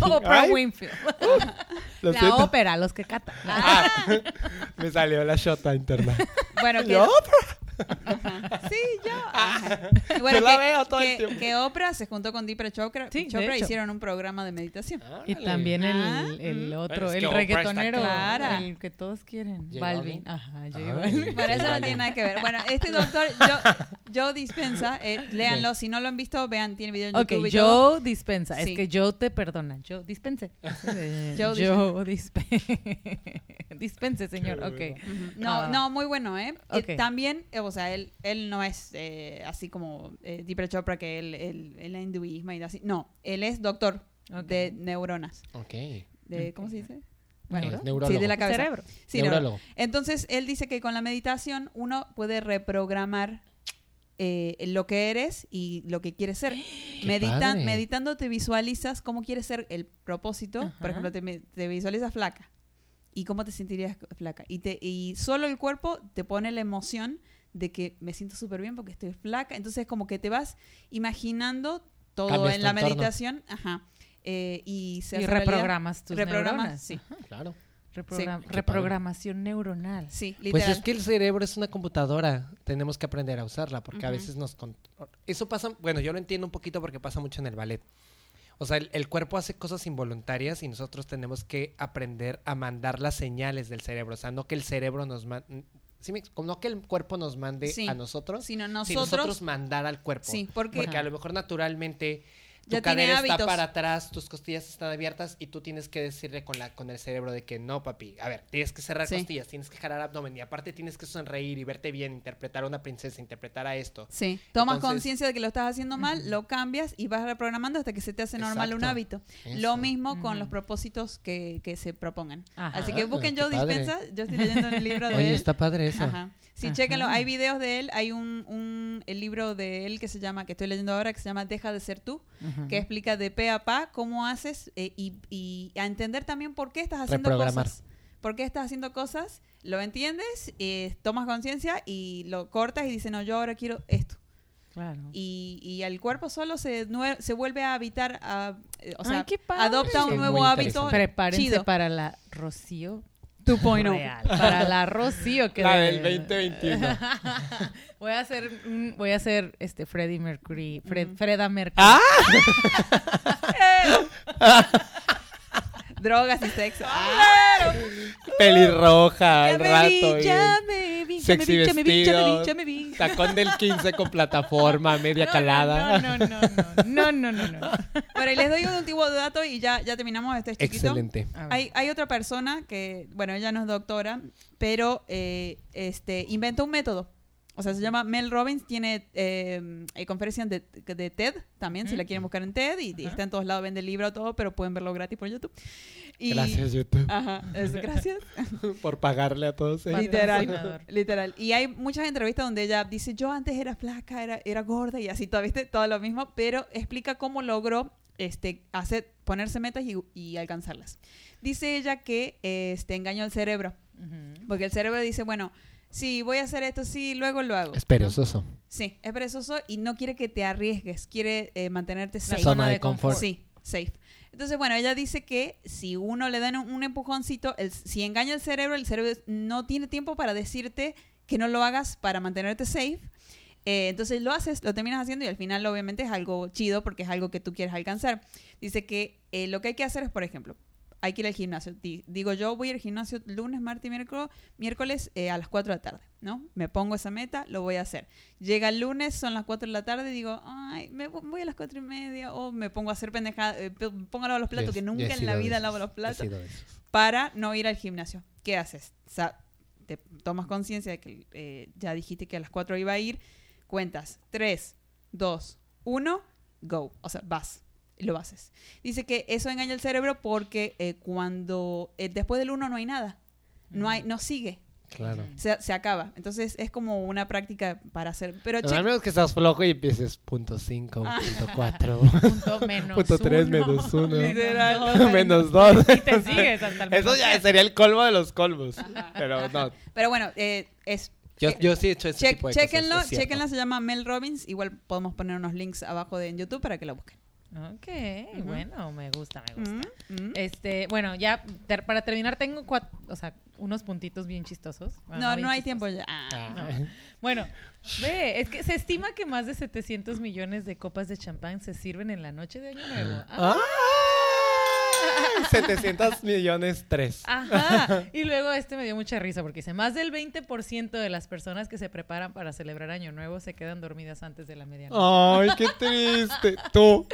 Oprah Winfield. la siento. ópera, los que catan. Ah, me salió la shota interna. Bueno, que, ¿Yo? Ajá. Sí, yo. ajá. Bueno, Yo la que, veo todo el tiempo. que Oprah se juntó con Deepak Chopra, Sí, Chopra hicieron un programa de meditación. Y también Ah, el, el mm. otro, el reggaetonero, clara. el que todos quieren, J Balvin. Ajá, J. Balvin. Bueno, eso no tiene nada que ver. Bueno, este doctor, yo, Dispensa, eh, léanlo. Si no lo han visto, vean, tiene video en Ok, YouTube y todo. Joe dispensa. Sí. Es que Joe te perdona. Joe dispense. Joe Joe dispense. dispense, señor. Ok. No, Ah. no, muy bueno, ¿eh? Eh, Ok. también, eh, o sea, él, él no es eh, así como eh, Deepak Chopra, que él, él, él es hinduismo y así. No, él es doctor de neuronas. Ok. De, ¿Cómo se dice? Bueno. Sí, de la cabeza. Cerebro. Sí, neurólogo. Entonces, él dice que con la meditación uno puede reprogramar eh, lo que eres y lo que quieres ser. Meditando te visualizas cómo quieres ser el propósito. Por ejemplo, te, te visualizas flaca. ¿Y cómo te sentirías flaca? Y, te, y solo el cuerpo te pone la emoción de que me siento súper bien porque estoy flaca. Entonces, como que te vas imaginando todo Cambias en la entorno. meditación. Ajá. eh, y se Y hace realidad. reprogramas tus Reprogramas, neuronas. sí. Claro. Reprogram- Sí. Qué reprogramación neuronal. Sí, Pues literal. es que el cerebro es una computadora. Tenemos que aprender a usarla porque a veces nos... con- Eso pasa... Bueno, yo lo entiendo un poquito porque pasa mucho en el ballet. O sea, el, el cuerpo hace cosas involuntarias y nosotros tenemos que aprender a mandar las señales del cerebro. O sea, no que el cerebro nos mande... no que el cuerpo nos mande Sí. a nosotros, Sino nosotros, nosotros mandar al cuerpo. Sí, porque- Porque a lo mejor naturalmente tu Ya tiene cadera está hábitos. para atrás, tus costillas están abiertas y tú tienes que decirle con, la, con el cerebro de que no, papi. A ver, tienes que cerrar Sí. costillas, tienes que jalar abdomen y aparte tienes que sonreír y verte bien, interpretar a una princesa, interpretar a esto. Sí, tomas conciencia de que lo estás haciendo mal, lo cambias y vas reprogramando hasta que se te hace normal un hábito. Eso. Lo mismo con los propósitos que, que se propongan. Ajá. Así que busquen Joe. Dispensa, yo estoy leyendo en el libro de Oye, él. está padre eso. Ajá. Sí, Ajá. chéquenlo. Hay videos de él, hay un, un el libro de él que se llama, que estoy leyendo ahora, que se llama Deja de ser tú, Que explica de pe a pa cómo haces eh, y, y a entender también por qué estás haciendo cosas. ¿Por qué estás haciendo cosas? Lo entiendes, eh, tomas conciencia y lo cortas y dices, no, yo ahora quiero esto. Claro. y, y el cuerpo solo se, nue- se vuelve a habitar, a, eh, o sea, adopta un nuevo hábito. Prepárense chido. para la Rocío 2.0. real. Para la Rocío que La de- del 2021. voy a hacer un- voy a hacer este Freddie Mercury, Fred. Freda Mercury. ¡Ah! Drogas y sexo. Ah, Pelirroja al rato. vi, y ya el me vi, ya me sexy vi, ya me vi, ya me vi, vestido. ya me vi. Tacón del 15 con plataforma, media No, calada. No, no, no, no, no, no, no, no. Bueno, y les doy un último dato y ya, ya terminamos este chiquito. Excelente. Hay, hay otra persona que, bueno, ella no es doctora, pero eh, este, inventó un método. O sea, se llama Mel Robbins, tiene eh, eh, conferencias de, de TED también, si la quieren buscar en TED, y, y está en todos lados, vende el libro, todo, pero pueden verlo gratis por YouTube. Y- Gracias, YouTube, Ajá, es- gracias. por pagarle a todos ellos. Literal, literal. Y hay muchas entrevistas donde ella dice, yo antes era flaca, era, era gorda y así, todo, ¿viste? Todo lo mismo, pero explica cómo logró este, hacer, ponerse metas y, y alcanzarlas. Dice ella que este, engañó al cerebro, Ujú. porque el cerebro dice, bueno, sí, voy a hacer esto, sí, luego lo hago. Es perezoso. Sí, es perezoso y no quiere que te arriesgues, quiere eh, mantenerte La safe. Zona de confort. Sí, safe. Entonces, bueno, ella dice que si uno le da un, un empujoncito, el- si engaña el cerebro, el cerebro no tiene tiempo para decirte que no lo hagas para mantenerte safe. Eh, entonces lo haces, lo terminas haciendo y al final obviamente es algo chido porque es algo que tú quieres alcanzar. Dice que eh, lo que hay que hacer es, por ejemplo, hay que ir al gimnasio. Di- digo, yo voy al gimnasio lunes, martes y miércoles, miércoles eh, a las 4 de la tarde, ¿no? Me pongo esa meta, lo voy a hacer. Llega el lunes, son las 4 de la tarde digo, ay, me vo- voy a las 4 y media o me pongo a hacer pendejada, eh, pongo a lavar los platos, Yes, que nunca en la vida lavo los platos, para no ir al gimnasio. ¿Qué haces? O sea, te tomas conciencia de que eh, ya dijiste que a las 4 iba a ir, cuentas 3, 2, 1, go. O sea, vas. Y lo haces. Dice que eso engaña el cerebro porque eh, cuando eh, después del 1 no hay nada. No, hay, no sigue. Claro. Se, se acaba. Entonces es como una práctica para hacer. Pero No, che- a menos que estás flojo y empieces punto 5, Ah. punto 4, Punto menos punto 3, uno. menos 1, Literal. menos 2. Y te sigues hasta el Eso ya tres. sería el colmo de los colmos. Pero no, pero bueno, eh, es. yo, eh, yo sí he hecho ese check- tipo de chequenlo, cosas. es cierto. chequenla, se llama Mel Robbins. Igual podemos poner unos links abajo de en YouTube para que lo busquen. Ok, bueno, me gusta, me gusta. Mm, mm. Este, bueno, ya ter- para terminar tengo cuat- o sea, unos puntitos bien chistosos. Bueno, No, bien no hay chistosos. tiempo ya. Ah. Ah. Bueno, ve, es que se estima que más de 700 millones de copas de champán se sirven en la noche de Año Nuevo. Ah, ¡Ah! 700 millones 3. Ajá. Y luego este me dio mucha risa porque dice, más del 20% de las personas que se preparan para celebrar Año Nuevo se quedan dormidas antes de la medianoche. Ay, qué triste. Tú,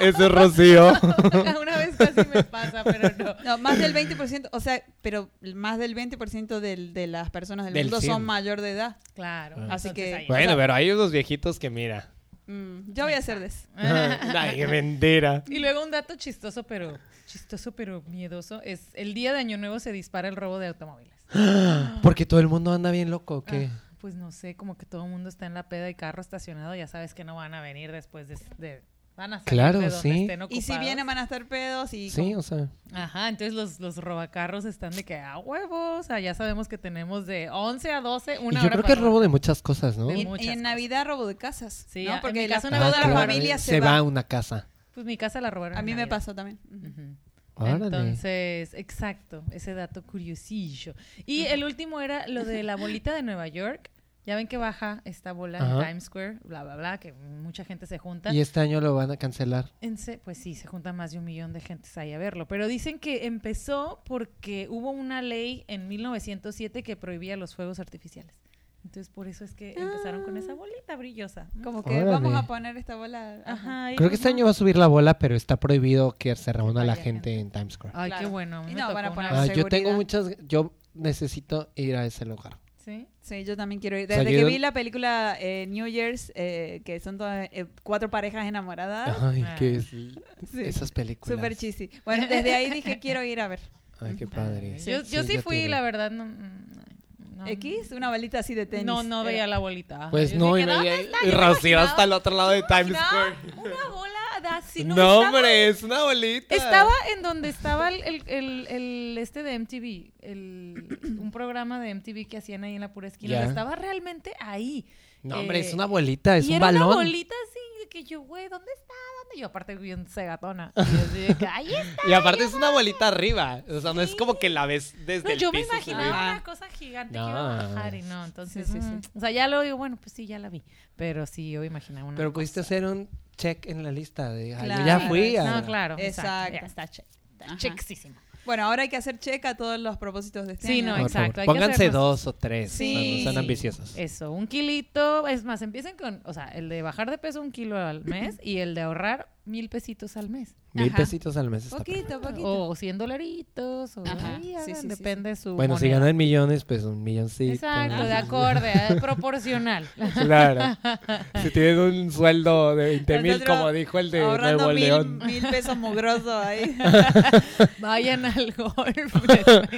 ese Rocío. Una vez casi me pasa, pero no. No, más del 20%, o sea, pero más del 20% del- de las personas del, Del mundo 100. son mayor de edad. Claro. Ah. Así entonces que- Bueno, pero hay unos viejitos que mira. Mm, yo voy a hacer de eso. Ay, mentira. Y luego un dato chistoso, pero chistoso, pero miedoso, es el día de Año Nuevo se dispara el robo de automóviles. Porque todo el mundo anda bien loco, ¿o ¿qué? Ah, pues no sé, como que todo el mundo está en la peda y carro estacionado, ya sabes que no van a venir después de... de- van a salir Claro, de donde sí. estén Y si vienen van a estar pedos y... Sí, como- o sea. Ajá, entonces los, los robacarros están de que a huevos, o sea, ya sabemos que tenemos de 11 a 12, una y yo hora creo que es robo de muchas cosas, ¿no? De Y, muchas y en cosas. Navidad robo de casas. Sí, ¿no? en Porque mi la- casa una toda vez la familia se, se, va va. a una casa. Pues mi casa la robaron. A en mí me Navidad. pasó también. Órale. Entonces, exacto, ese dato curiosillo. Y el último era lo de la bolita de Nueva York. Ya ven que baja esta bola en. Times Square, bla, bla, bla, que mucha gente se junta. Y este año lo van a cancelar. En se- pues sí, se juntan más de un millón de gentes ahí a verlo. Pero dicen que empezó porque hubo una ley en 1907 que prohibía los fuegos artificiales. Entonces, por eso es que empezaron con esa bolita brillosa. Como que Órale. vamos a poner esta bola. ajá. Creo que este ajá. año va a subir la bola, pero está prohibido que se reúna la gente gente. en Times Square. Ay, qué bueno. me no, van a tocó poner una- Ah, yo tengo muchas. Yo necesito ir a ese lugar. ¿Sí? Sí, yo también quiero ir. sea, Desde yo que no- vi la película eh, New Year's, eh, que son todas, eh, cuatro parejas enamoradas, Ay, Ah. que es- Sí. esas películas. súper cheesy. Bueno, desde ahí dije quiero ir a ver. Ay, qué padre. Yo, yo sí, fui, la verdad, no, no- X, una balita así de tenis. No, no veía la bolita. Pues Yo no, y, dije, y Yo me Rocío imaginaba- hasta el otro lado de Times Square. Una bola así. No, No, estaba- hombre, es una bolita. Estaba en donde estaba el, el, el- el- este de MTV, el, un programa de MTV que hacían ahí en la pura esquina. Estaba realmente ahí. No, hombre, Eh, es una bolita, es y un era balón. una bolita así de que yo, güey, ¿dónde está? ¿Dónde? Yo aparte bien segatona. Y yo así de que, ahí está. Y aparte es una bolita arriba. O sea, no es como que la ves desde No, el yo me piso subir. imaginaba una cosa gigante No. que iba a bajar y no, entonces, Sí, sí, sí. mm, o sea, ya lo digo, bueno, pues sí, ya la vi, pero sí, yo imaginaba una Pero pudiste hacer un check en la lista de. "Ay, yo Claro. ya fui. a- No, claro, exacto, Exacto. ya está check, está Ajá. checksísimo. Bueno, ahora hay que hacer check a todos los propósitos de este Sí, año. no, Por exacto, hay Pónganse dos o tres. Sí. no sean Sí. ambiciosos. Eso, un kilito, es más, empiecen con, o sea, el de bajar de peso un kilo al mes y el de ahorrar mil pesitos al mes. Mil Ajá. pesitos al mes está Poquito, poquito. O cien dolaritos, o Ajá, ahí sí, sí, sí, depende de su Bueno, si ganan millones, pues un milloncito. Exacto, de acorde, eh, proporcional. Claro. si tienen un sueldo de 20 mil, como dijo el de Ahorrando Nuevo mil, León. mil pesos mugrosos ahí. Vayan al golf.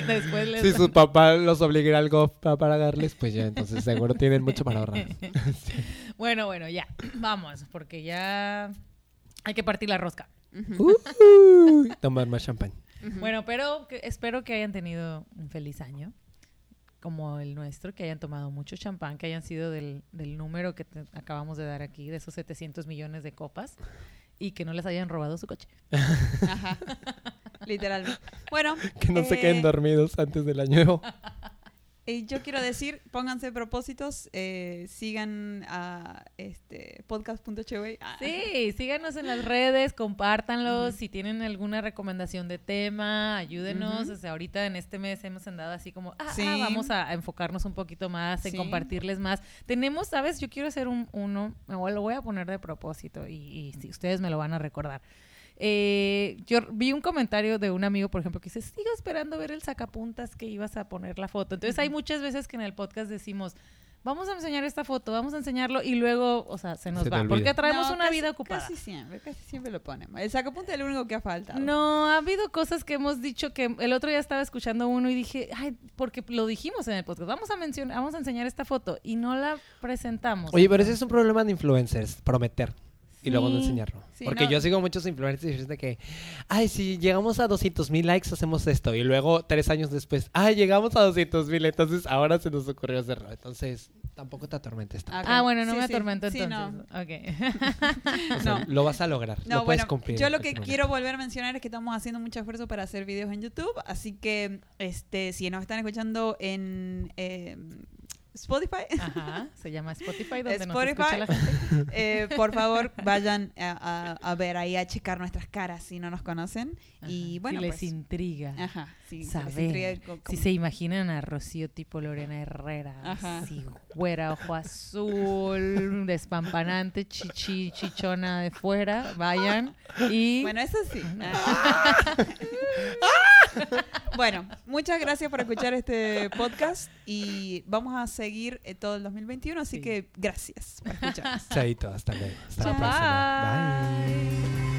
Después, les Si su papá los obligara al golf para pagarles, pues ya, entonces seguro tienen mucho para ahorrar. Bueno, bueno, ya. Vamos, porque ya hay que partir la rosca. Uy, tomar más champán. Bueno, pero que- espero que hayan tenido un feliz año. como el nuestro, que hayan tomado mucho champán, que hayan sido del, del número que te acabamos de dar aquí, de esos 700 millones de copas, y que no les hayan robado su coche. Ajá. Literalmente. Bueno. Que no se eh, queden dormidos antes del año nuevo. Y yo quiero decir, pónganse propósitos, eh, sigan a este podcast.hw. Ah, Sí, síganos en las redes, compártanlos. Si tienen alguna recomendación de tema, ayúdenos. O sea, ahorita en este mes hemos andado así como, ah, Sí. ah, vamos a, a enfocarnos un poquito más, en Sí. compartirles más. Tenemos, ¿sabes? Yo quiero hacer un, uno, lo voy a poner de propósito y, y si ustedes me lo van a recordar. Eh, yo vi un comentario de un amigo, por ejemplo, que dice, sigo esperando ver el sacapuntas que ibas a poner la foto. Entonces hay muchas veces que en el podcast decimos, vamos a enseñar esta foto, vamos a enseñarlo y luego, o sea, se nos Se va. Porque traemos no, una casi- vida ocupada. Casi siempre, casi siempre lo ponemos. El sacapunta es lo único que ha faltado. No, ha habido cosas que hemos dicho que el otro día estaba escuchando uno y dije, ay, porque lo dijimos en el podcast, vamos a mencionar, vamos a enseñar esta foto y no la presentamos. Oye, pero ese es un problema de influencers, prometer. Y luego no enseñarlo. Sí, Porque no. yo sigo muchos influencers de que, ay, si llegamos a 200 mil likes, hacemos esto. Y luego, tres años después, ay, llegamos a 200 mil, entonces ahora se nos ocurrió hacerlo. Entonces, tampoco te atormentes tanto. Ah, bueno, no Sí, me sí. atormento Sí, entonces. no. Ok. O sea, no. lo vas a lograr, No, lo puedes bueno, cumplir. yo lo que quiero volver a mencionar es que estamos haciendo mucho esfuerzo para hacer videos en YouTube, así que este, si nos están escuchando en eh, Spotify, Ajá, se llama Spotify, donde nos Spotify. la gente. eh, por favor vayan a, a- a ver ahí, a checar nuestras caras si no nos conocen. Y bueno, si les pues, intriga. ajá, sí, saber. Si se imaginan a Rocío tipo Lorena Herrera, Ajá. así güera, ojo azul, despampanante, chichi, chichona de fuera, vayan y Bueno, eso sí. bueno, muchas gracias por escuchar este podcast y vamos a seguir eh, todo el 2021, así Sí. que gracias por escucharnos. Chaito, hasta luego. Hasta la próxima.